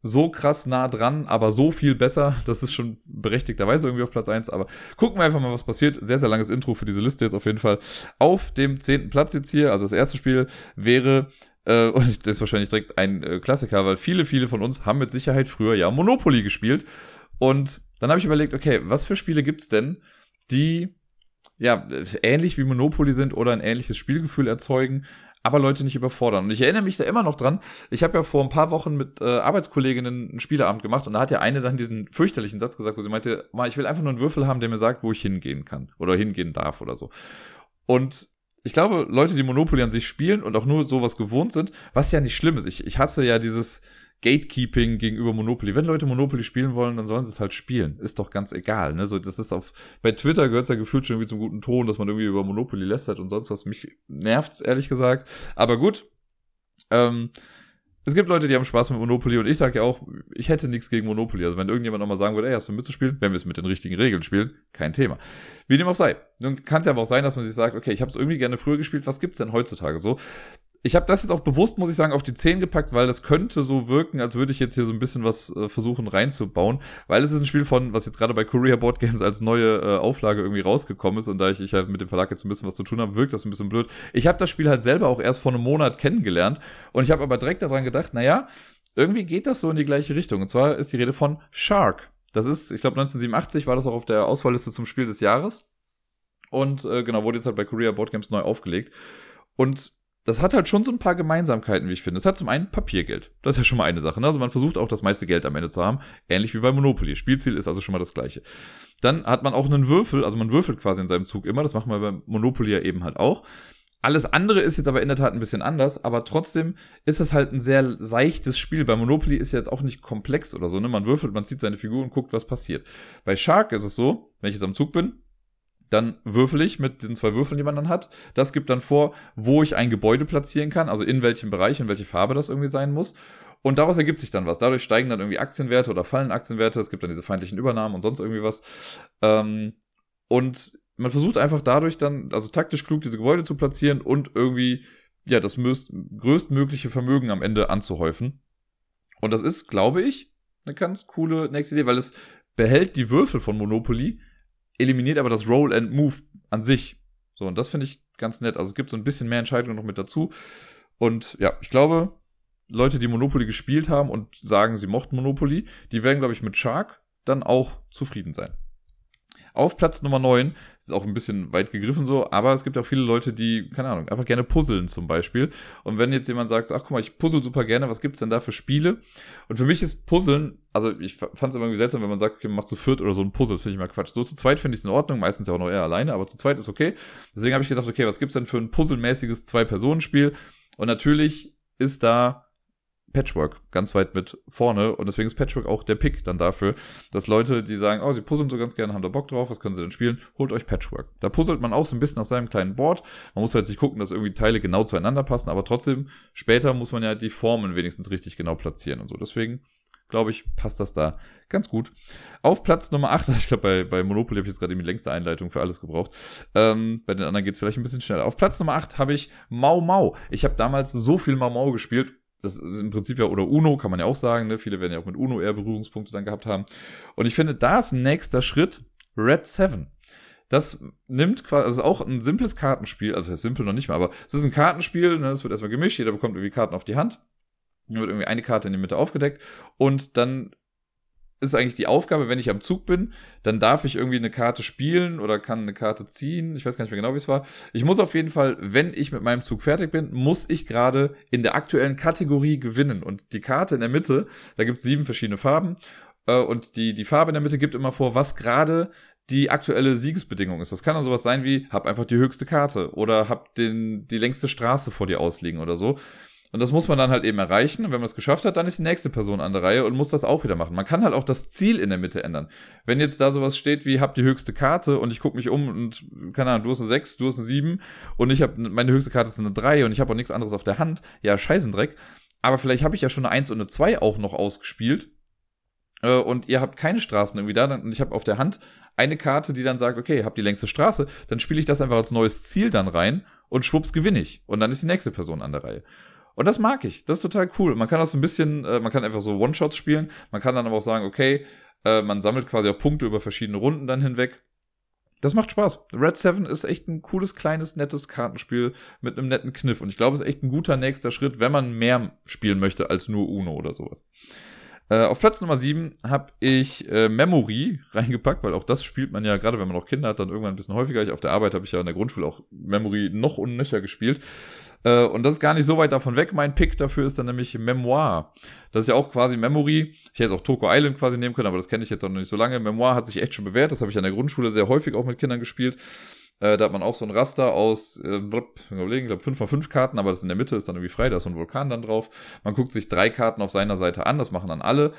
so krass nah dran, aber so viel besser. Das ist schon berechtigterweise irgendwie auf Platz 1. Aber gucken wir einfach mal, was passiert. Sehr, sehr langes Intro für diese Liste jetzt auf jeden Fall. Auf dem zehnten Platz jetzt hier, also das erste Spiel wäre äh, [laughs] und das ist wahrscheinlich direkt ein äh, Klassiker, weil viele, viele von uns haben mit Sicherheit früher ja Monopoly gespielt. Und dann habe ich überlegt, okay, was für Spiele gibt's denn, die ja ähnlich wie Monopoly sind oder ein ähnliches Spielgefühl erzeugen, aber Leute nicht überfordern. Und ich erinnere mich da immer noch dran. Ich habe ja vor ein paar Wochen mit äh, Arbeitskolleginnen einen Spieleabend gemacht und da hat ja eine dann diesen fürchterlichen Satz gesagt, wo sie meinte, ich will einfach nur einen Würfel haben, der mir sagt, wo ich hingehen kann oder hingehen darf oder so. Und ich glaube, Leute, die Monopoly an sich spielen und auch nur sowas gewohnt sind, was ja nicht schlimm ist. Ich, ich hasse ja dieses, Gatekeeping gegenüber Monopoly. Wenn Leute Monopoly spielen wollen, dann sollen sie es halt spielen. Ist doch ganz egal. Ne? So, das ist auf, bei Twitter gehört es ja gefühlt schon irgendwie zum guten Ton, dass man irgendwie über Monopoly lästert und sonst was. Mich nervt's, ehrlich gesagt. Aber gut. Ähm, es gibt Leute, die haben Spaß mit Monopoly und ich sage ja auch, ich hätte nichts gegen Monopoly. Also wenn irgendjemand nochmal sagen würde, ey, hast du mitzuspielen, wenn wir es mit den richtigen Regeln spielen, kein Thema. Wie dem auch sei. Nun kann es ja aber auch sein, dass man sich sagt, okay, ich habe es irgendwie gerne früher gespielt, was gibt's denn heutzutage so? Ich habe das jetzt auch bewusst, muss ich sagen, auf die 10 gepackt, weil das könnte so wirken, als würde ich jetzt hier so ein bisschen was äh, versuchen reinzubauen. Weil es ist ein Spiel von, was jetzt gerade bei Courier Board Games als neue äh, Auflage irgendwie rausgekommen ist. Und da ich, ich halt mit dem Verlag jetzt ein bisschen was zu tun habe, wirkt das ein bisschen blöd. Ich habe das Spiel halt selber auch erst vor einem Monat kennengelernt. Und ich habe aber direkt daran gedacht, naja, irgendwie geht das so in die gleiche Richtung. Und zwar ist die Rede von Shark. Das ist, ich glaube, 1987 war das auch auf der Auswahlliste zum Spiel des Jahres. Und äh, genau, wurde jetzt halt bei Korea Board Games neu aufgelegt. Und das hat halt schon so ein paar Gemeinsamkeiten, wie ich finde. Es hat zum einen Papiergeld. Das ist ja schon mal eine Sache. Ne? Also man versucht auch das meiste Geld am Ende zu haben. Ähnlich wie bei Monopoly. Spielziel ist also schon mal das gleiche. Dann hat man auch einen Würfel. Also man würfelt quasi in seinem Zug immer. Das machen wir bei Monopoly ja eben halt auch. Alles andere ist jetzt aber in der Tat ein bisschen anders, aber trotzdem ist es halt ein sehr seichtes Spiel. Bei Monopoly ist ja jetzt auch nicht komplex oder so, ne? Man würfelt, man zieht seine Figur und guckt, was passiert. Bei Shark ist es so, wenn ich jetzt am Zug bin, dann würfel ich mit diesen zwei Würfeln, die man dann hat. Das gibt dann vor, wo ich ein Gebäude platzieren kann, also in welchem Bereich, in welche Farbe das irgendwie sein muss. Und daraus ergibt sich dann was. Dadurch steigen dann irgendwie Aktienwerte oder fallen Aktienwerte. Es gibt dann diese feindlichen Übernahmen und sonst irgendwie was. Ähm, und man versucht einfach dadurch dann, also taktisch klug diese Gebäude zu platzieren und irgendwie, ja, das größtmögliche Vermögen am Ende anzuhäufen. Und das ist, glaube ich, eine ganz coole nächste Idee, weil es behält die Würfel von Monopoly, eliminiert aber das Roll and Move an sich. So, und das finde ich ganz nett. Also es gibt so ein bisschen mehr Entscheidungen noch mit dazu. Und ja, ich glaube, Leute, die Monopoly gespielt haben und sagen, sie mochten Monopoly, die werden, glaube ich, mit Shark dann auch zufrieden sein. Auf Platz Nummer 9, ist auch ein bisschen weit gegriffen so, aber es gibt auch viele Leute, die, keine Ahnung, einfach gerne puzzeln zum Beispiel. Und wenn jetzt jemand sagt, ach guck mal, ich puzzle super gerne, was gibt's denn da für Spiele? Und für mich ist Puzzeln, also ich fand es immer seltsam, wenn man sagt, okay, man macht zu viert oder so ein Puzzle, das finde ich mal Quatsch. So zu zweit finde ich es in Ordnung, meistens ja auch noch eher alleine, aber zu zweit ist okay. Deswegen habe ich gedacht, okay, was gibt's denn für ein puzzelmäßiges Zwei-Personen-Spiel? Und natürlich ist da Patchwork ganz weit mit vorne und deswegen ist Patchwork auch der Pick dann dafür, dass Leute, die sagen, oh, sie puzzeln so ganz gerne, haben da Bock drauf, was können sie denn spielen? Holt euch Patchwork. Da puzzelt man auch so ein bisschen auf seinem kleinen Board. Man muss halt sich gucken, dass irgendwie Teile genau zueinander passen, aber trotzdem, später muss man ja die Formen wenigstens richtig genau platzieren und so. Deswegen glaube ich, passt das da ganz gut. Auf Platz Nummer 8, [laughs] ich glaube, bei, bei Monopoly habe ich jetzt gerade die längste Einleitung für alles gebraucht. Ähm, bei den anderen geht es vielleicht ein bisschen schneller. Auf Platz Nummer 8 habe ich Mau Mau. Ich habe damals so viel Mau Mau gespielt das ist im Prinzip ja, oder Uno, kann man ja auch sagen, ne? viele werden ja auch mit Uno eher Berührungspunkte dann gehabt haben. Und ich finde, da ist ein nächster Schritt Red 7. Das nimmt quasi, also auch ein simples Kartenspiel, also das ist simpel noch nicht mal, aber es ist ein Kartenspiel, ne? es wird erstmal gemischt, jeder bekommt irgendwie Karten auf die Hand. Dann wird irgendwie eine Karte in die Mitte aufgedeckt und dann ist eigentlich die Aufgabe, wenn ich am Zug bin, dann darf ich irgendwie eine Karte spielen oder kann eine Karte ziehen. Ich weiß gar nicht mehr genau, wie es war. Ich muss auf jeden Fall, wenn ich mit meinem Zug fertig bin, muss ich gerade in der aktuellen Kategorie gewinnen. Und die Karte in der Mitte, da gibt es sieben verschiedene Farben. Äh, und die, die Farbe in der Mitte gibt immer vor, was gerade die aktuelle Siegesbedingung ist. Das kann dann sowas sein wie, hab einfach die höchste Karte oder hab den, die längste Straße vor dir ausliegen oder so. Und das muss man dann halt eben erreichen. Und wenn man es geschafft hat, dann ist die nächste Person an der Reihe und muss das auch wieder machen. Man kann halt auch das Ziel in der Mitte ändern. Wenn jetzt da sowas steht wie, hab die höchste Karte und ich gucke mich um und, keine Ahnung, du hast eine 6, du hast eine 7 und ich habe, meine höchste Karte ist eine 3 und ich habe auch nichts anderes auf der Hand. Ja, Scheißendreck. Aber vielleicht habe ich ja schon eine 1 und eine 2 auch noch ausgespielt. Äh, und ihr habt keine Straßen irgendwie da. Und ich habe auf der Hand eine Karte, die dann sagt, okay, habt die längste Straße. Dann spiele ich das einfach als neues Ziel dann rein und schwupps gewinne ich. Und dann ist die nächste Person an der Reihe. Und das mag ich. Das ist total cool. Man kann das ein bisschen, äh, man kann einfach so One-Shots spielen. Man kann dann aber auch sagen, okay, äh, man sammelt quasi auch Punkte über verschiedene Runden dann hinweg. Das macht Spaß. Red 7 ist echt ein cooles, kleines, nettes Kartenspiel mit einem netten Kniff. Und ich glaube, es ist echt ein guter nächster Schritt, wenn man mehr spielen möchte als nur Uno oder sowas. Äh, auf Platz Nummer 7 habe ich äh, Memory reingepackt, weil auch das spielt man ja, gerade wenn man noch Kinder hat, dann irgendwann ein bisschen häufiger. Ich, auf der Arbeit habe ich ja in der Grundschule auch Memory noch und nöcher gespielt. Äh, und das ist gar nicht so weit davon weg. Mein Pick dafür ist dann nämlich Memoir. Das ist ja auch quasi Memory. Ich hätte auch Toko Island quasi nehmen können, aber das kenne ich jetzt auch noch nicht so lange. Memoir hat sich echt schon bewährt. Das habe ich an der Grundschule sehr häufig auch mit Kindern gespielt. Äh, da hat man auch so ein Raster aus, äh, ich glaube, 5 mal 5 Karten, aber das in der Mitte ist dann irgendwie frei, da ist so ein Vulkan dann drauf. Man guckt sich drei Karten auf seiner Seite an, das machen dann alle.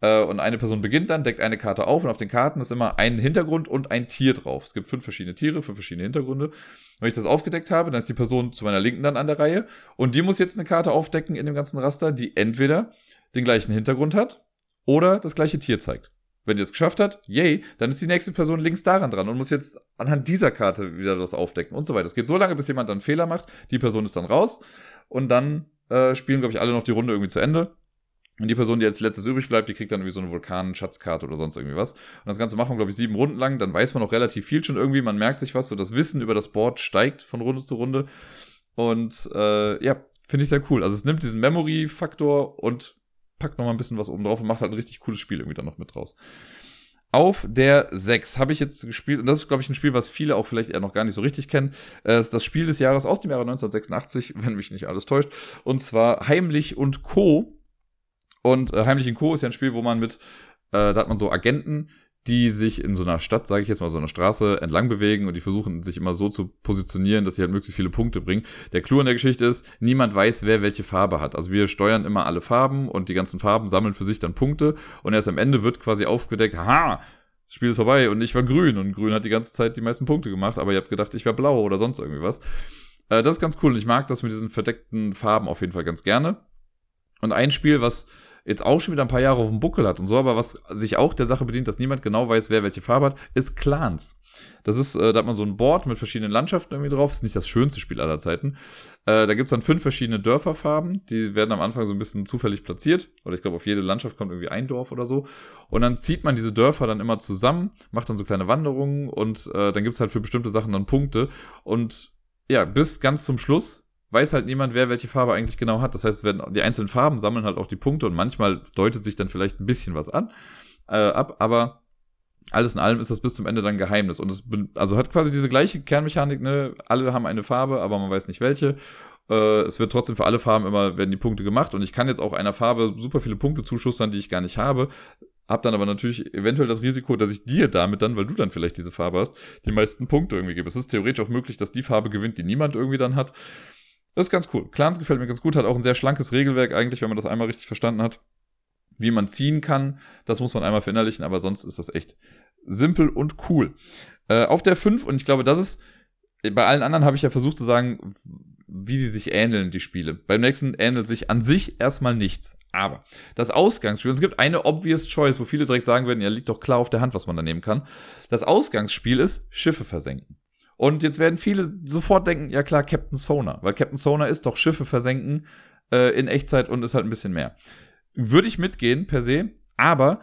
Äh, und eine Person beginnt dann, deckt eine Karte auf und auf den Karten ist immer ein Hintergrund und ein Tier drauf. Es gibt fünf verschiedene Tiere, fünf verschiedene Hintergründe. Wenn ich das aufgedeckt habe, dann ist die Person zu meiner Linken dann an der Reihe und die muss jetzt eine Karte aufdecken in dem ganzen Raster, die entweder den gleichen Hintergrund hat oder das gleiche Tier zeigt. Wenn die es geschafft hat, yay, dann ist die nächste Person links daran dran und muss jetzt anhand dieser Karte wieder das aufdecken und so weiter. Es geht so lange, bis jemand dann einen Fehler macht, die Person ist dann raus Und dann äh, spielen, glaube ich, alle noch die Runde irgendwie zu Ende. Und die Person, die als letztes übrig bleibt, die kriegt dann irgendwie so eine Vulkan-Schatzkarte oder sonst irgendwie was. Und das Ganze machen wir, glaube ich, sieben Runden lang. Dann weiß man auch relativ viel schon irgendwie. Man merkt sich was. So das Wissen über das Board steigt von Runde zu Runde. Und äh, ja, finde ich sehr cool. Also es nimmt diesen Memory-Faktor und packt noch mal ein bisschen was oben drauf und macht halt ein richtig cooles Spiel irgendwie dann noch mit draus. Auf der 6 habe ich jetzt gespielt, und das ist, glaube ich, ein Spiel, was viele auch vielleicht eher noch gar nicht so richtig kennen. Es ist das Spiel des Jahres aus dem Jahre 1986, [laughs] wenn mich nicht alles täuscht. Und zwar Heimlich und Co. Und äh, Heimlich und Co. ist ja ein Spiel, wo man mit, äh, da hat man so Agenten, die sich in so einer Stadt, sage ich jetzt mal, so einer Straße entlang bewegen und die versuchen sich immer so zu positionieren, dass sie halt möglichst viele Punkte bringen. Der Clou an der Geschichte ist, niemand weiß, wer welche Farbe hat. Also wir steuern immer alle Farben und die ganzen Farben sammeln für sich dann Punkte und erst am Ende wird quasi aufgedeckt, haha, das Spiel ist vorbei und ich war grün und grün hat die ganze Zeit die meisten Punkte gemacht, aber ihr habt gedacht, ich wäre blau oder sonst irgendwie was. Äh, das ist ganz cool und ich mag das mit diesen verdeckten Farben auf jeden Fall ganz gerne. Und ein Spiel, was jetzt auch schon wieder ein paar Jahre auf dem Buckel hat und so, aber was sich auch der Sache bedient, dass niemand genau weiß, wer welche Farbe hat, ist Clans. Das ist, äh, da hat man so ein Board mit verschiedenen Landschaften irgendwie drauf. Ist nicht das schönste Spiel aller Zeiten. Äh, da gibt's dann fünf verschiedene Dörferfarben. Die werden am Anfang so ein bisschen zufällig platziert. Oder ich glaube, auf jede Landschaft kommt irgendwie ein Dorf oder so. Und dann zieht man diese Dörfer dann immer zusammen, macht dann so kleine Wanderungen und äh, dann gibt's halt für bestimmte Sachen dann Punkte. Und ja, bis ganz zum Schluss weiß halt niemand, wer welche Farbe eigentlich genau hat. Das heißt, werden die einzelnen Farben sammeln halt auch die Punkte und manchmal deutet sich dann vielleicht ein bisschen was an äh, ab, aber alles in allem ist das bis zum Ende dann Geheimnis und es also hat quasi diese gleiche Kernmechanik, ne? Alle haben eine Farbe, aber man weiß nicht welche. Äh, es wird trotzdem für alle Farben immer werden die Punkte gemacht und ich kann jetzt auch einer Farbe super viele Punkte zuschustern, die ich gar nicht habe. Hab dann aber natürlich eventuell das Risiko, dass ich dir damit dann, weil du dann vielleicht diese Farbe hast, die meisten Punkte irgendwie gebe. Es ist theoretisch auch möglich, dass die Farbe gewinnt, die niemand irgendwie dann hat. Das ist ganz cool. Clans gefällt mir ganz gut, hat auch ein sehr schlankes Regelwerk eigentlich, wenn man das einmal richtig verstanden hat. Wie man ziehen kann, das muss man einmal verinnerlichen, aber sonst ist das echt simpel und cool. Äh, auf der 5, und ich glaube, das ist, bei allen anderen habe ich ja versucht zu sagen, wie die sich ähneln, die Spiele. Beim nächsten ähnelt sich an sich erstmal nichts. Aber das Ausgangsspiel, es gibt eine obvious choice, wo viele direkt sagen werden, ja, liegt doch klar auf der Hand, was man da nehmen kann. Das Ausgangsspiel ist Schiffe versenken. Und jetzt werden viele sofort denken, ja klar, Captain Sonar, weil Captain Sonar ist doch Schiffe versenken äh, in Echtzeit und ist halt ein bisschen mehr. Würde ich mitgehen per se, aber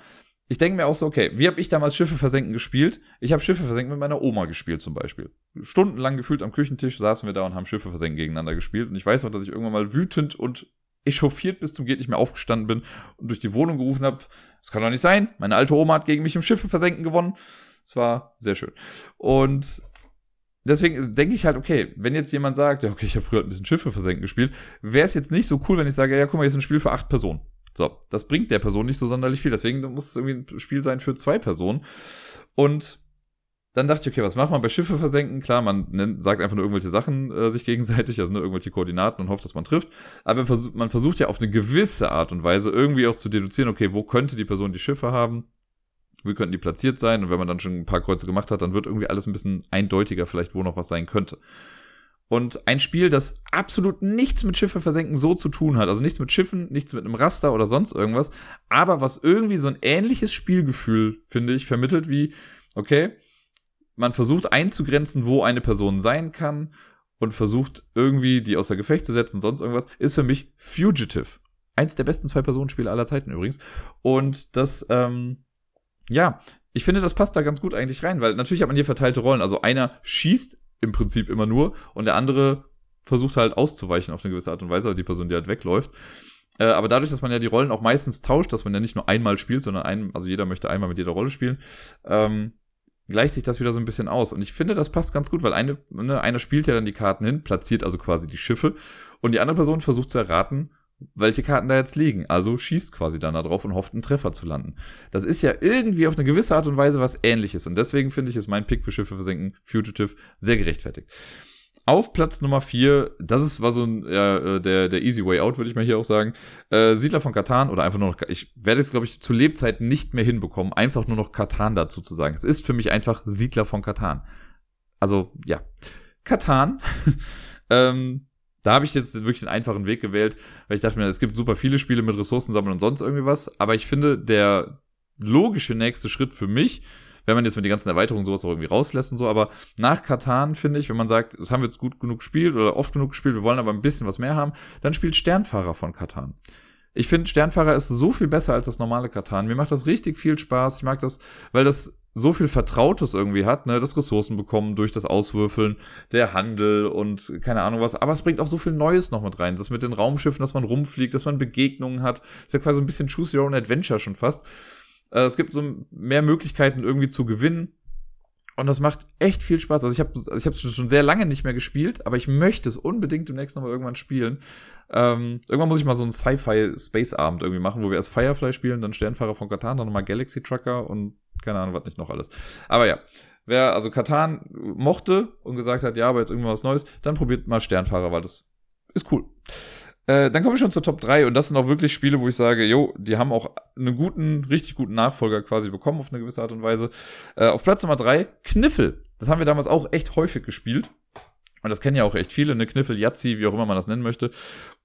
ich denke mir auch so, okay, wie habe ich damals Schiffe versenken gespielt? Ich habe Schiffe versenken mit meiner Oma gespielt zum Beispiel. Stundenlang gefühlt am Küchentisch saßen wir da und haben Schiffe versenken gegeneinander gespielt. Und ich weiß noch, dass ich irgendwann mal wütend und echauffiert bis zum geht nicht mehr aufgestanden bin und durch die Wohnung gerufen habe, das kann doch nicht sein, meine alte Oma hat gegen mich im Schiffe versenken gewonnen. Es war sehr schön. Und deswegen denke ich halt, okay, wenn jetzt jemand sagt, ja, okay, ich habe früher ein bisschen Schiffe versenken gespielt, wäre es jetzt nicht so cool, wenn ich sage, ja, guck mal, hier ist ein Spiel für acht Personen. So, das bringt der Person nicht so sonderlich viel. Deswegen muss es irgendwie ein Spiel sein für zwei Personen. Und dann dachte ich, okay, was macht man bei Schiffe versenken? Klar, man nennt, sagt einfach nur irgendwelche Sachen äh, sich gegenseitig, also nur irgendwelche Koordinaten und hofft, dass man trifft. Aber man versucht ja auf eine gewisse Art und Weise irgendwie auch zu deduzieren, okay, wo könnte die Person die Schiffe haben? Wie könnten die platziert sein? Und wenn man dann schon ein paar Kreuze gemacht hat, dann wird irgendwie alles ein bisschen eindeutiger, vielleicht wo noch was sein könnte. Und ein Spiel, das absolut nichts mit Schiffe versenken so zu tun hat, also nichts mit Schiffen, nichts mit einem Raster oder sonst irgendwas, aber was irgendwie so ein ähnliches Spielgefühl, finde ich, vermittelt wie, okay, man versucht einzugrenzen, wo eine Person sein kann und versucht irgendwie die außer Gefecht zu setzen, sonst irgendwas, ist für mich Fugitive. Eins der besten Zwei-Personen-Spiele aller Zeiten übrigens. Und das, ähm, ja, ich finde, das passt da ganz gut eigentlich rein, weil natürlich hat man hier verteilte Rollen. Also einer schießt im Prinzip immer nur und der andere versucht halt auszuweichen auf eine gewisse Art und Weise, also die Person, die halt wegläuft. Äh, aber dadurch, dass man ja die Rollen auch meistens tauscht, dass man ja nicht nur einmal spielt, sondern ein, also jeder möchte einmal mit jeder Rolle spielen, ähm, gleicht sich das wieder so ein bisschen aus. Und ich finde, das passt ganz gut, weil eine, ne, einer spielt ja dann die Karten hin, platziert also quasi die Schiffe und die andere Person versucht zu erraten, welche Karten da jetzt liegen. Also schießt quasi dann da drauf und hofft, einen Treffer zu landen. Das ist ja irgendwie auf eine gewisse Art und Weise was ähnliches. Und deswegen finde ich, ist mein Pick für Schiffe versenken, Fugitive, sehr gerechtfertigt. Auf Platz Nummer 4, das ist, war so ein, äh, der, der Easy Way Out, würde ich mal hier auch sagen. Äh, Siedler von Katan oder einfach nur noch, ich werde es, glaube ich, zu Lebzeiten nicht mehr hinbekommen, einfach nur noch Katan dazu zu sagen. Es ist für mich einfach Siedler von Katan. Also, ja. Katan. [laughs] ähm, da habe ich jetzt wirklich einen einfachen Weg gewählt, weil ich dachte mir, es gibt super viele Spiele mit Ressourcen sammeln und sonst irgendwie was. Aber ich finde, der logische nächste Schritt für mich wenn man jetzt mit den ganzen Erweiterungen sowas auch irgendwie rauslässt und so, aber nach Katan finde ich, wenn man sagt, das haben wir jetzt gut genug gespielt oder oft genug gespielt, wir wollen aber ein bisschen was mehr haben, dann spielt Sternfahrer von Katan. Ich finde, Sternfahrer ist so viel besser als das normale Katan. Mir macht das richtig viel Spaß. Ich mag das, weil das so viel Vertrautes irgendwie hat, ne, das Ressourcen bekommen durch das Auswürfeln, der Handel und keine Ahnung was. Aber es bringt auch so viel Neues noch mit rein. Das mit den Raumschiffen, dass man rumfliegt, dass man Begegnungen hat. Ist ja quasi ein bisschen Choose Your Own Adventure schon fast. Äh, es gibt so mehr Möglichkeiten irgendwie zu gewinnen. Und das macht echt viel Spaß. Also ich habe also es schon sehr lange nicht mehr gespielt, aber ich möchte es unbedingt demnächst nochmal irgendwann spielen. Ähm, irgendwann muss ich mal so einen Sci-Fi Space Abend irgendwie machen, wo wir erst Firefly spielen, dann Sternfahrer von Katan, dann nochmal Galaxy Trucker und keine Ahnung, was nicht noch alles. Aber ja, wer also Katan mochte und gesagt hat, ja, aber jetzt irgendwas Neues, dann probiert mal Sternfahrer, weil das ist cool. Äh, dann kommen wir schon zur Top 3 und das sind auch wirklich Spiele, wo ich sage, jo, die haben auch einen guten, richtig guten Nachfolger quasi bekommen auf eine gewisse Art und Weise. Äh, auf Platz Nummer 3, Kniffel. Das haben wir damals auch echt häufig gespielt. Und das kennen ja auch echt viele, ne Kniffel, Yazzi, wie auch immer man das nennen möchte.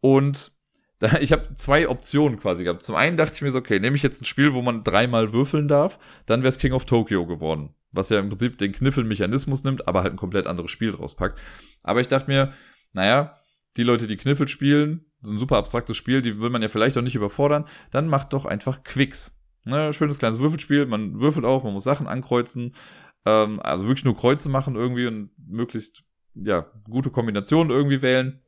Und [laughs] da, ich habe zwei Optionen quasi gehabt. Zum einen dachte ich mir so, okay, nehme ich jetzt ein Spiel, wo man dreimal würfeln darf, dann wäre es King of Tokyo geworden. Was ja im Prinzip den Kniffelmechanismus nimmt, aber halt ein komplett anderes Spiel draus packt. Aber ich dachte mir, naja, die Leute, die Kniffel spielen, so ein super abstraktes Spiel, die will man ja vielleicht auch nicht überfordern, dann macht doch einfach Quicks. Ne, schönes kleines Würfelspiel, man würfelt auch, man muss Sachen ankreuzen, ähm, also wirklich nur Kreuze machen irgendwie und möglichst ja gute Kombinationen irgendwie wählen.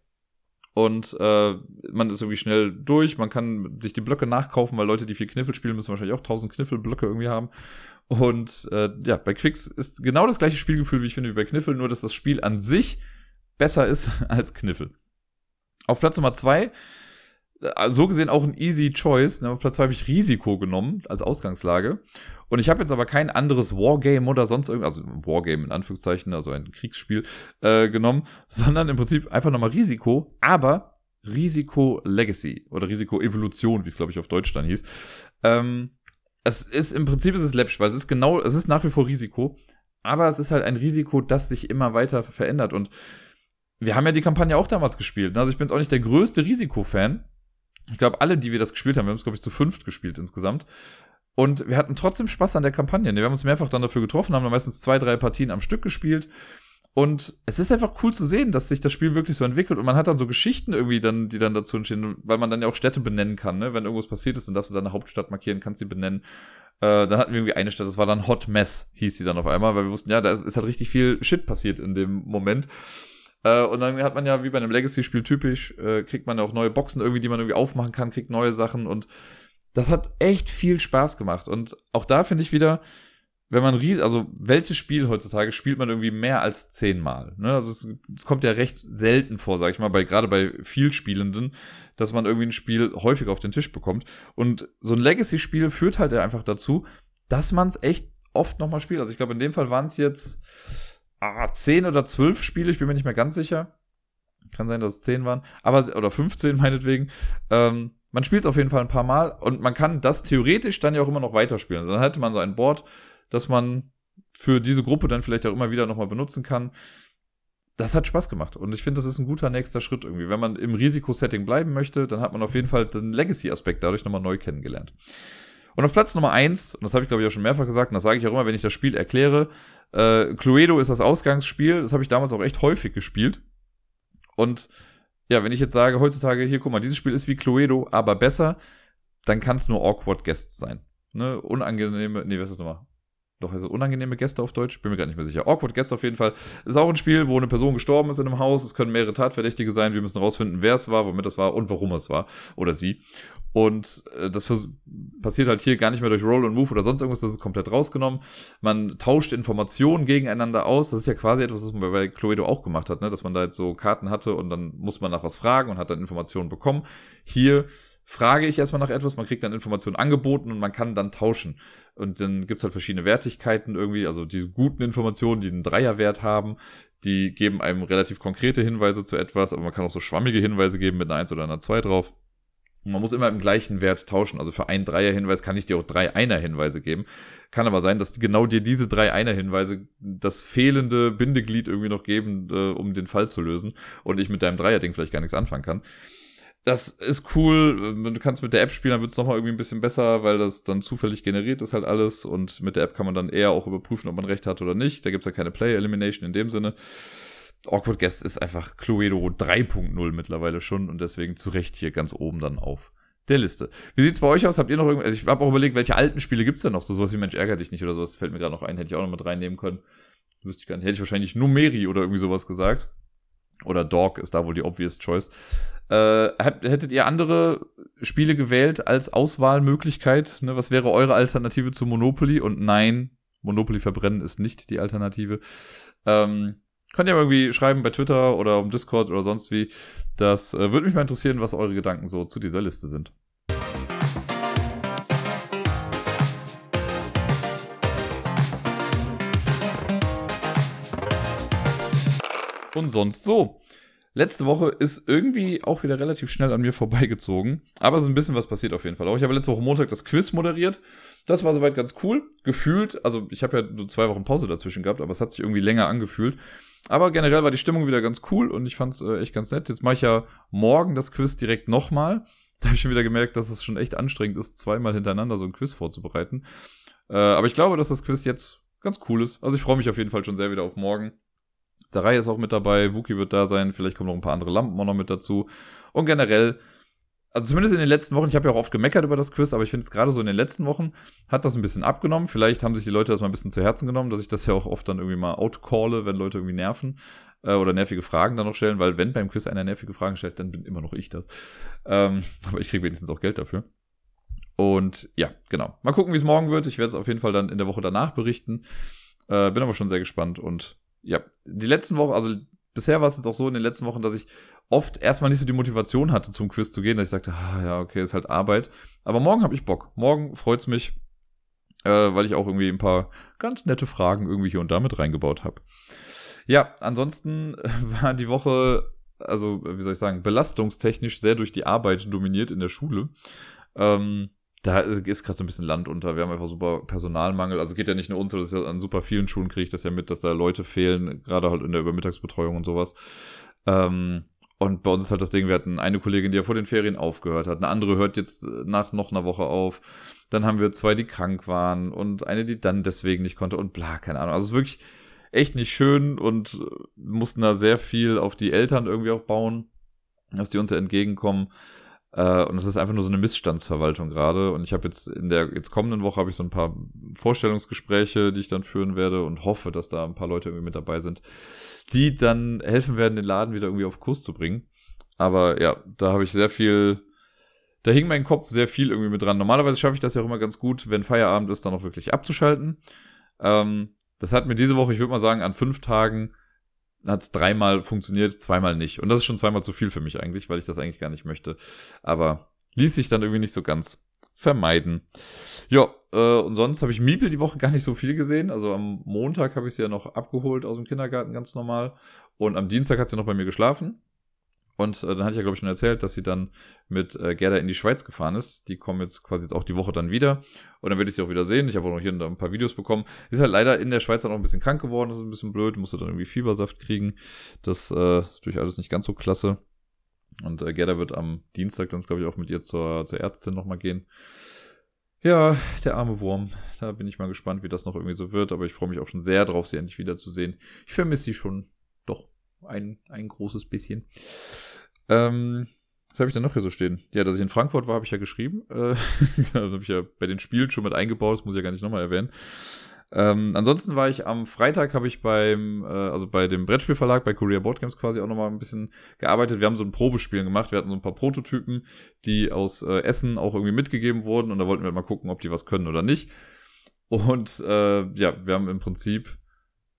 Und äh, man ist irgendwie schnell durch, man kann sich die Blöcke nachkaufen, weil Leute, die viel Kniffel spielen, müssen wahrscheinlich auch 1000 Kniffelblöcke irgendwie haben. Und äh, ja, bei Quicks ist genau das gleiche Spielgefühl, wie ich finde, wie bei Kniffel, nur dass das Spiel an sich besser ist [laughs] als Kniffel. Auf Platz Nummer zwei, äh, so gesehen auch ein easy choice. Ne? Auf Platz zwei habe ich Risiko genommen als Ausgangslage. Und ich habe jetzt aber kein anderes Wargame oder sonst irgendwas, also Wargame in Anführungszeichen, also ein Kriegsspiel, äh, genommen, [laughs] sondern im Prinzip einfach nochmal Risiko, aber Risiko Legacy oder Risiko Evolution, wie es glaube ich auf Deutsch dann hieß. Ähm, es ist im Prinzip ist es läppisch, weil es ist genau, es ist nach wie vor Risiko, aber es ist halt ein Risiko, das sich immer weiter verändert und wir haben ja die Kampagne auch damals gespielt. Ne? Also ich bin jetzt auch nicht der größte Risikofan. Ich glaube, alle, die wir das gespielt haben, wir haben es, glaube ich, zu fünft gespielt insgesamt. Und wir hatten trotzdem Spaß an der Kampagne. Wir haben uns mehrfach dann dafür getroffen, haben dann meistens zwei, drei Partien am Stück gespielt. Und es ist einfach cool zu sehen, dass sich das Spiel wirklich so entwickelt und man hat dann so Geschichten irgendwie dann, die dann dazu entstehen, weil man dann ja auch Städte benennen kann, ne? Wenn irgendwas passiert ist, dann darfst du deine Hauptstadt markieren, kannst sie benennen. Äh, dann hatten wir irgendwie eine Stadt, das war dann Hot Mess, hieß sie dann auf einmal, weil wir wussten, ja, da ist halt richtig viel Shit passiert in dem Moment. Äh, und dann hat man ja, wie bei einem Legacy-Spiel typisch, äh, kriegt man ja auch neue Boxen irgendwie, die man irgendwie aufmachen kann, kriegt neue Sachen und das hat echt viel Spaß gemacht. Und auch da finde ich wieder, wenn man ries also welches Spiel heutzutage spielt man irgendwie mehr als zehnmal. Ne? Also es, es, kommt ja recht selten vor, sag ich mal, bei gerade bei vielspielenden, dass man irgendwie ein Spiel häufig auf den Tisch bekommt. Und so ein Legacy-Spiel führt halt einfach dazu, dass man es echt oft nochmal spielt. Also ich glaube, in dem Fall waren es jetzt ah, 10 oder 12 Spiele, ich bin mir nicht mehr ganz sicher. Kann sein, dass es 10 waren, aber oder 15 [laughs] meinetwegen. Ähm, man spielt es auf jeden Fall ein paar Mal und man kann das theoretisch dann ja auch immer noch weiterspielen. Also dann hätte man so ein Board, das man für diese Gruppe dann vielleicht auch immer wieder nochmal benutzen kann. Das hat Spaß gemacht und ich finde, das ist ein guter nächster Schritt irgendwie. Wenn man im Risikosetting bleiben möchte, dann hat man auf jeden Fall den Legacy-Aspekt dadurch nochmal neu kennengelernt. Und auf Platz Nummer eins und das habe ich glaube ich auch schon mehrfach gesagt, und das sage ich auch immer, wenn ich das Spiel erkläre, äh, Cluedo ist das Ausgangsspiel, das habe ich damals auch echt häufig gespielt. Und ja, wenn ich jetzt sage, heutzutage, hier, guck mal, dieses Spiel ist wie Cluedo, aber besser, dann kann es nur Awkward Guests sein. Ne? Unangenehme, nee, was ist das nochmal? Doch, also unangenehme Gäste auf Deutsch? Bin mir gar nicht mehr sicher. Awkward Gäste auf jeden Fall. Ist auch ein Spiel, wo eine Person gestorben ist in einem Haus. Es können mehrere Tatverdächtige sein. Wir müssen rausfinden, wer es war, womit es war und warum es war. Oder sie. Und äh, das passiert halt hier gar nicht mehr durch Roll und Move oder sonst irgendwas. Das ist komplett rausgenommen. Man tauscht Informationen gegeneinander aus. Das ist ja quasi etwas, was man bei Cluedo auch gemacht hat, ne? dass man da jetzt so Karten hatte und dann muss man nach was fragen und hat dann Informationen bekommen. Hier frage ich erstmal nach etwas, man kriegt dann Informationen angeboten und man kann dann tauschen. Und dann gibt's halt verschiedene Wertigkeiten irgendwie, also die guten Informationen, die einen Dreierwert haben, die geben einem relativ konkrete Hinweise zu etwas, aber man kann auch so schwammige Hinweise geben mit einer 1 oder einer 2 drauf. Und man muss immer im gleichen Wert tauschen. Also für einen Dreier-Hinweis kann ich dir auch drei Einer-Hinweise geben. Kann aber sein, dass genau dir diese drei Einer-Hinweise das fehlende Bindeglied irgendwie noch geben, äh, um den Fall zu lösen und ich mit deinem Dreier-Ding vielleicht gar nichts anfangen kann. Das ist cool. Du kannst mit der App spielen, dann wird es nochmal irgendwie ein bisschen besser, weil das dann zufällig generiert ist halt alles. Und mit der App kann man dann eher auch überprüfen, ob man recht hat oder nicht. Da gibt's ja keine Player Elimination in dem Sinne. Awkward Guest ist einfach Cluedo 3.0 mittlerweile schon und deswegen zu Recht hier ganz oben dann auf der Liste. Wie sieht's bei euch aus? Habt ihr noch irgendwas? Also ich habe auch überlegt, welche alten Spiele gibt's denn noch? So sowas wie Mensch ärgert dich nicht oder sowas fällt mir gerade noch ein, hätte ich auch noch mit reinnehmen können. Wüsste ich gar nicht. Hätte ich wahrscheinlich Numeri oder irgendwie sowas gesagt. Oder Dog ist da wohl die obvious choice. Äh, hättet ihr andere Spiele gewählt als Auswahlmöglichkeit? Ne? Was wäre eure Alternative zu Monopoly? Und nein, Monopoly verbrennen ist nicht die Alternative. Ähm, Könnt ihr mal irgendwie schreiben bei Twitter oder um Discord oder sonst wie. Das äh, würde mich mal interessieren, was eure Gedanken so zu dieser Liste sind. Und sonst so. Letzte Woche ist irgendwie auch wieder relativ schnell an mir vorbeigezogen. Aber es ist ein bisschen was passiert auf jeden Fall. Auch ich habe letzte Woche Montag das Quiz moderiert. Das war soweit ganz cool. Gefühlt, also ich habe ja nur zwei Wochen Pause dazwischen gehabt, aber es hat sich irgendwie länger angefühlt. Aber generell war die Stimmung wieder ganz cool und ich fand es äh, echt ganz nett. Jetzt mache ich ja morgen das Quiz direkt nochmal. Da habe ich schon wieder gemerkt, dass es schon echt anstrengend ist, zweimal hintereinander so ein Quiz vorzubereiten. Äh, aber ich glaube, dass das Quiz jetzt ganz cool ist. Also ich freue mich auf jeden Fall schon sehr wieder auf morgen. Sarai ist auch mit dabei, Wookie wird da sein, vielleicht kommen noch ein paar andere Lampen auch noch mit dazu. Und generell also zumindest in den letzten Wochen, ich habe ja auch oft gemeckert über das Quiz, aber ich finde es gerade so in den letzten Wochen hat das ein bisschen abgenommen. Vielleicht haben sich die Leute das mal ein bisschen zu Herzen genommen, dass ich das ja auch oft dann irgendwie mal outcalle, wenn Leute irgendwie nerven äh, oder nervige Fragen dann noch stellen, weil wenn beim Quiz einer nervige Fragen stellt, dann bin immer noch ich das. Ähm, [laughs] aber ich kriege wenigstens auch Geld dafür. Und ja, genau. Mal gucken, wie es morgen wird. Ich werde es auf jeden Fall dann in der Woche danach berichten. Äh, bin aber schon sehr gespannt und ja, die letzten Wochen, also bisher war es jetzt auch so in den letzten Wochen, dass ich oft erstmal nicht so die Motivation hatte, zum Quiz zu gehen, dass ich sagte, ah, ja, okay, ist halt Arbeit. Aber morgen habe ich Bock. Morgen freut's mich, äh, weil ich auch irgendwie ein paar ganz nette Fragen irgendwie hier und da mit reingebaut habe. Ja, ansonsten [laughs] war die Woche, also wie soll ich sagen, belastungstechnisch sehr durch die Arbeit dominiert in der Schule. Ähm, da ist gerade so ein bisschen Land unter. Wir haben einfach super Personalmangel. Also geht ja nicht nur uns, ist ja an super vielen Schulen kriege ich das ja mit, dass da Leute fehlen, gerade halt in der Übermittagsbetreuung und sowas. Ähm, und bei uns ist halt das Ding, wir hatten eine Kollegin, die ja vor den Ferien aufgehört hat. Eine andere hört jetzt nach noch einer Woche auf. Dann haben wir zwei, die krank waren und eine, die dann deswegen nicht konnte und bla, keine Ahnung. Also es ist wirklich echt nicht schön und äh, mussten da sehr viel auf die Eltern irgendwie auch bauen, dass die uns ja entgegenkommen. Äh, und es ist einfach nur so eine Missstandsverwaltung gerade. Und ich habe jetzt in der jetzt kommenden Woche habe ich so ein paar Vorstellungsgespräche, die ich dann führen werde und hoffe, dass da ein paar Leute irgendwie mit dabei sind, die dann helfen werden, den Laden wieder irgendwie auf Kurs zu bringen. Aber ja, da habe ich sehr viel, da hing mein Kopf sehr viel irgendwie mit dran. Normalerweise schaffe ich das ja auch immer ganz gut, wenn Feierabend ist, dann auch wirklich abzuschalten. Ähm, das hat mir diese Woche, ich würde mal sagen, an fünf Tagen hat es dreimal funktioniert, zweimal nicht. Und das ist schon zweimal zu viel für mich eigentlich, weil ich das eigentlich gar nicht möchte. Aber ließ sich dann irgendwie nicht so ganz vermeiden. Ja, äh, und sonst habe ich Miepel die Woche gar nicht so viel gesehen. Also am Montag habe ich sie ja noch abgeholt aus dem Kindergarten ganz normal. Und am Dienstag hat sie noch bei mir geschlafen. Und äh, dann hatte ich ja, glaube ich, schon erzählt, dass sie dann mit äh, Gerda in die Schweiz gefahren ist. Die kommen jetzt quasi jetzt auch die Woche dann wieder. Und dann werde ich sie auch wieder sehen. Ich habe auch noch hier und da ein paar Videos bekommen. Sie ist halt leider in der Schweiz dann auch ein bisschen krank geworden. Das ist ein bisschen blöd. Musste dann irgendwie Fiebersaft kriegen. Das äh, ist durch alles nicht ganz so klasse. Und äh, Gerda wird am Dienstag dann, glaube ich, auch mit ihr zur, zur Ärztin nochmal gehen. Ja, der arme Wurm. Da bin ich mal gespannt, wie das noch irgendwie so wird. Aber ich freue mich auch schon sehr drauf, sie endlich wiederzusehen. Ich vermisse sie schon doch ein, ein großes bisschen. Ähm, was habe ich denn noch hier so stehen? Ja, dass ich in Frankfurt war, habe ich ja geschrieben. Äh, [laughs] habe ich ja bei den Spielen schon mit eingebaut, das muss ich ja gar nicht nochmal erwähnen. Ähm, ansonsten war ich am Freitag, habe ich beim, äh, also bei dem Brettspielverlag, bei Korea Board Games quasi auch nochmal ein bisschen gearbeitet. Wir haben so ein Probespielen gemacht. Wir hatten so ein paar Prototypen, die aus äh, Essen auch irgendwie mitgegeben wurden und da wollten wir mal gucken, ob die was können oder nicht. Und äh, ja, wir haben im Prinzip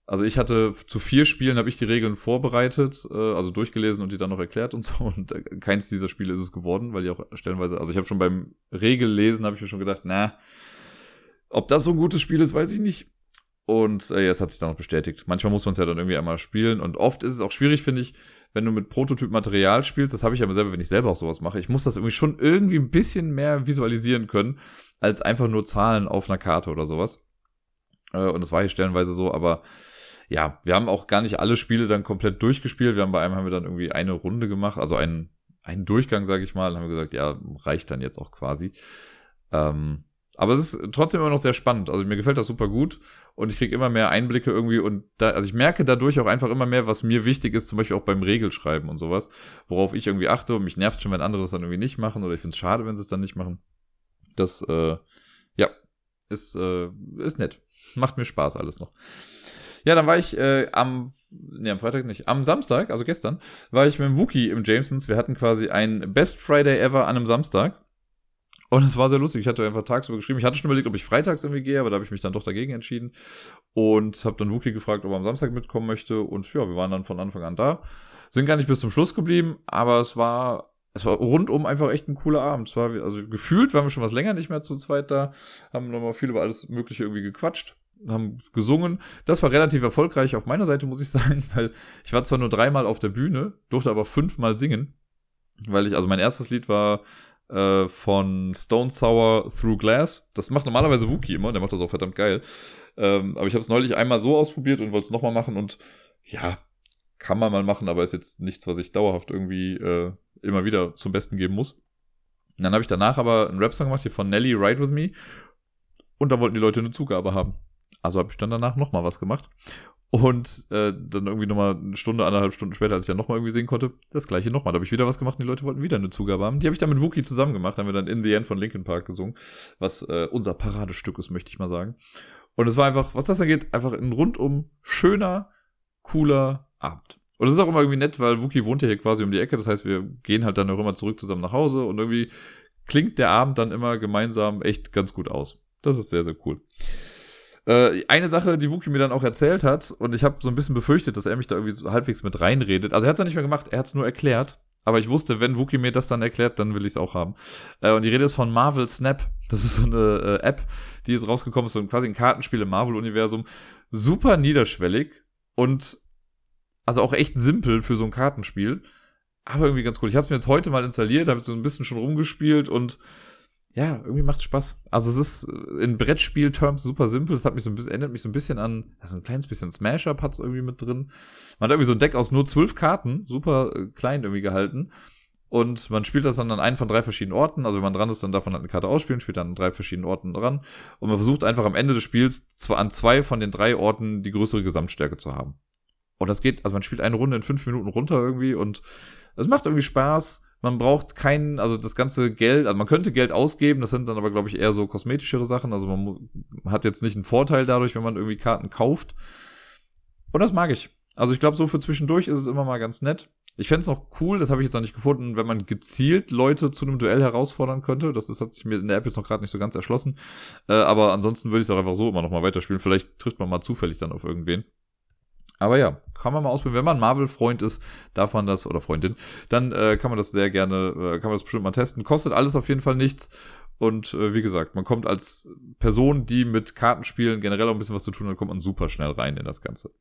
also ich hatte zu vier Spielen habe ich die Regeln vorbereitet, äh, also durchgelesen und die dann noch erklärt und so. [laughs] Und äh, keins dieser Spiele ist es geworden, weil die auch stellenweise, also ich habe schon beim Regellesen habe ich mir schon gedacht, na, ob das so ein gutes Spiel ist, weiß ich nicht. Und äh, ja, es hat sich dann noch bestätigt. Manchmal muss man es ja dann irgendwie einmal spielen. Und oft ist es auch schwierig, finde ich, wenn du mit Prototyp-Material spielst. Das habe ich aber selber, wenn ich selber auch sowas mache. Ich muss das irgendwie schon irgendwie ein bisschen mehr visualisieren können, als einfach nur Zahlen auf einer Karte oder sowas. Äh, und das war hier stellenweise so, aber ja, wir haben auch gar nicht alle Spiele dann komplett durchgespielt. Wir haben bei einem haben wir dann irgendwie eine Runde gemacht, also ein, einen Durchgang, sage ich mal. Und haben wir gesagt, ja, reicht dann jetzt auch quasi. Ähm, aber es ist trotzdem immer noch sehr spannend. Also mir gefällt das super gut und ich kriege immer mehr Einblicke irgendwie und da, also ich merke dadurch auch einfach immer mehr, was mir wichtig ist, zum Beispiel auch beim Regelschreiben und sowas, worauf ich irgendwie achte und mich nervt schon, wenn andere das dann irgendwie nicht machen oder ich finde es schade, wenn sie es dann nicht machen. Das, äh, ja, ist, äh, ist nett. Macht mir Spaß alles noch. Ja, dann war ich äh, am, nee, am Freitag nicht, am Samstag, also gestern, war ich mit dem Wookie im Jamesons. Wir hatten quasi ein Best Friday ever an einem Samstag. Und es war sehr lustig. Ich hatte einfach tagsüber geschrieben. Ich hatte schon überlegt, ob ich freitags irgendwie gehe, aber da habe ich mich dann doch dagegen entschieden. Und habe dann Wookie gefragt, ob er am Samstag mitkommen möchte. Und ja, wir waren dann von Anfang an da. Sind gar nicht bis zum Schluss geblieben, aber es war, es war rundum einfach echt ein cooler Abend. Es war, also gefühlt waren wir schon was länger nicht mehr zu zweit da. Haben nochmal viel über alles Mögliche irgendwie gequatscht haben gesungen. Das war relativ erfolgreich auf meiner Seite, muss ich [laughs] sagen, weil ich war zwar nur dreimal auf der Bühne, durfte aber fünfmal singen. Weil ich, also mein erstes Lied war äh, von Stone Sour Through Glass. Das macht normalerweise Wookie immer, der macht das auch verdammt geil. Ähm, aber ich habe es neulich einmal so ausprobiert und wollte es nochmal machen und ja, kann man mal machen, aber ist jetzt nichts, was ich dauerhaft irgendwie äh, immer wieder zum Besten geben muss. Dann habe ich danach aber einen Rap-Song gemacht hier von Nelly Ride With Me und da wollten die Leute eine Zugabe haben. Also habe ich dann danach nochmal was gemacht. Und äh, dann irgendwie nochmal eine Stunde, anderthalb Stunden später, als ich dann nochmal irgendwie sehen konnte, das gleiche nochmal. Da habe ich wieder was gemacht und die Leute wollten wieder eine Zugabe haben. Die habe ich dann mit Wookie zusammen gemacht, haben wir dann In the End von Linkin Park gesungen, was äh, unser Paradestück ist, möchte ich mal sagen. Und es war einfach, was das angeht, einfach ein rundum schöner, cooler Abend. Und es ist auch immer irgendwie nett, weil Wookie wohnt ja hier quasi um die Ecke. Das heißt, wir gehen halt dann auch immer zurück zusammen nach Hause und irgendwie klingt der Abend dann immer gemeinsam echt ganz gut aus. Das ist sehr, sehr cool. Äh, eine Sache, die Wookie mir dann auch erzählt hat, und ich habe so ein bisschen befürchtet, dass er mich da irgendwie so halbwegs mit reinredet. Also er hat es ja nicht mehr gemacht, er hat es nur erklärt. Aber ich wusste, wenn Wookie mir das dann erklärt, dann will ich es auch haben. Äh, und die Rede ist von Marvel Snap. Das ist so eine äh, App, die jetzt rausgekommen ist, so quasi ein Kartenspiel im Marvel-Universum. Super niederschwellig und also auch echt simpel für so ein Kartenspiel. Aber irgendwie ganz cool. Ich habe es mir jetzt heute mal installiert, habe so ein bisschen schon rumgespielt und ja, irgendwie macht Spaß. Also es ist äh, in Brettspiel-Terms super simpel. Es hat mich so ein bisschen, erinnert mich so ein bisschen an, also ein kleines bisschen Smash-Up hat es irgendwie mit drin. Man hat irgendwie so ein Deck aus nur zwölf Karten, super äh, klein irgendwie gehalten. Und man spielt das dann an einen von drei verschiedenen Orten. Also wenn man dran ist, dann darf man halt eine Karte ausspielen, spielt dann an drei verschiedenen Orten dran. Und man versucht einfach am Ende des Spiels an zwei von den drei Orten die größere Gesamtstärke zu haben. Und das geht, also man spielt eine Runde in fünf Minuten runter irgendwie und es macht irgendwie Spaß man braucht keinen, also das ganze Geld, also man könnte Geld ausgeben, das sind dann aber, glaube ich, eher so kosmetischere Sachen. Also man hat jetzt nicht einen Vorteil dadurch, wenn man irgendwie Karten kauft. Und das mag ich. Also ich glaube, so für zwischendurch ist es immer mal ganz nett. Ich fände es noch cool, das habe ich jetzt noch nicht gefunden, wenn man gezielt Leute zu einem Duell herausfordern könnte. Das, das hat sich mir in der App jetzt noch gerade nicht so ganz erschlossen. Äh, aber ansonsten würde ich es auch einfach so immer noch mal weiterspielen. Vielleicht trifft man mal zufällig dann auf irgendwen. Aber ja, kann man mal ausprobieren. Wenn man Marvel-Freund ist, darf man das, oder Freundin, dann äh, kann man das sehr gerne, äh, kann man das bestimmt mal testen. Kostet alles auf jeden Fall nichts. Und äh, wie gesagt, man kommt als Person, die mit Kartenspielen generell auch ein bisschen was zu tun hat, kommt man super schnell rein in das Ganze.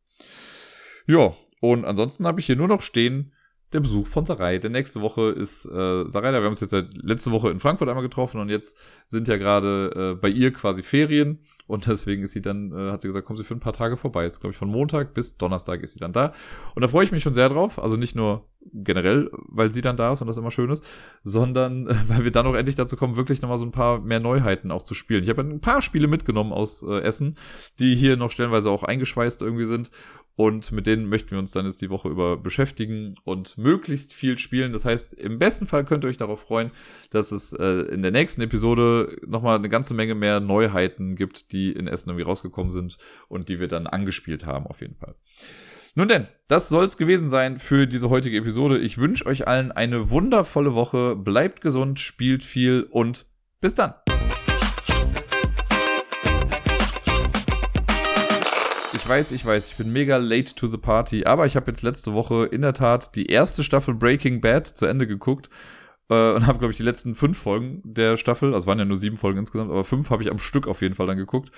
Ja, und ansonsten habe ich hier nur noch stehen der Besuch von Sarai. Denn nächste Woche ist äh, Sarai da. Wir haben uns jetzt seit letzte Woche in Frankfurt einmal getroffen und jetzt sind ja gerade äh, bei ihr quasi Ferien. Und deswegen ist sie dann, äh, hat sie gesagt, kommen Sie für ein paar Tage vorbei. Ist, glaube ich, von Montag bis Donnerstag ist sie dann da. Und da freue ich mich schon sehr drauf. Also nicht nur generell, weil sie dann da ist und das immer schön ist, sondern äh, [laughs] weil wir dann auch endlich dazu kommen, wirklich nochmal so ein paar mehr Neuheiten auch zu spielen. Ich habe ein paar Spiele mitgenommen aus äh, Essen, die hier noch stellenweise auch eingeschweißt irgendwie sind. Und mit denen möchten wir uns dann jetzt die Woche über beschäftigen und möglichst viel spielen. Das heißt, im besten Fall könnt ihr euch darauf freuen, dass es äh, in der nächsten Episode nochmal eine ganze Menge mehr Neuheiten gibt, die in Essen irgendwie rausgekommen sind und die wir dann angespielt haben, auf jeden Fall. Nun denn, das soll's gewesen sein für diese heutige Episode. Ich wünsche euch allen eine wundervolle Woche. Bleibt gesund, spielt viel und bis dann. Ich weiß, ich weiß, ich bin mega late to the party, aber ich habe jetzt letzte Woche in der Tat die erste Staffel Breaking Bad zu Ende geguckt äh, und [laughs] habe, glaube ich, die letzten fünf Folgen der Staffel, also waren ja nur sieben Folgen insgesamt, aber fünf habe ich am Stück auf jeden Fall dann geguckt.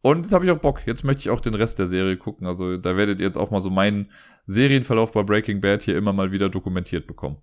Und jetzt habe ich auch Bock. Jetzt möchte ich auch den Rest der Serie gucken. Also da werdet ihr jetzt auch mal so meinen Serienverlauf bei Breaking Bad hier immer mal wieder dokumentiert bekommen.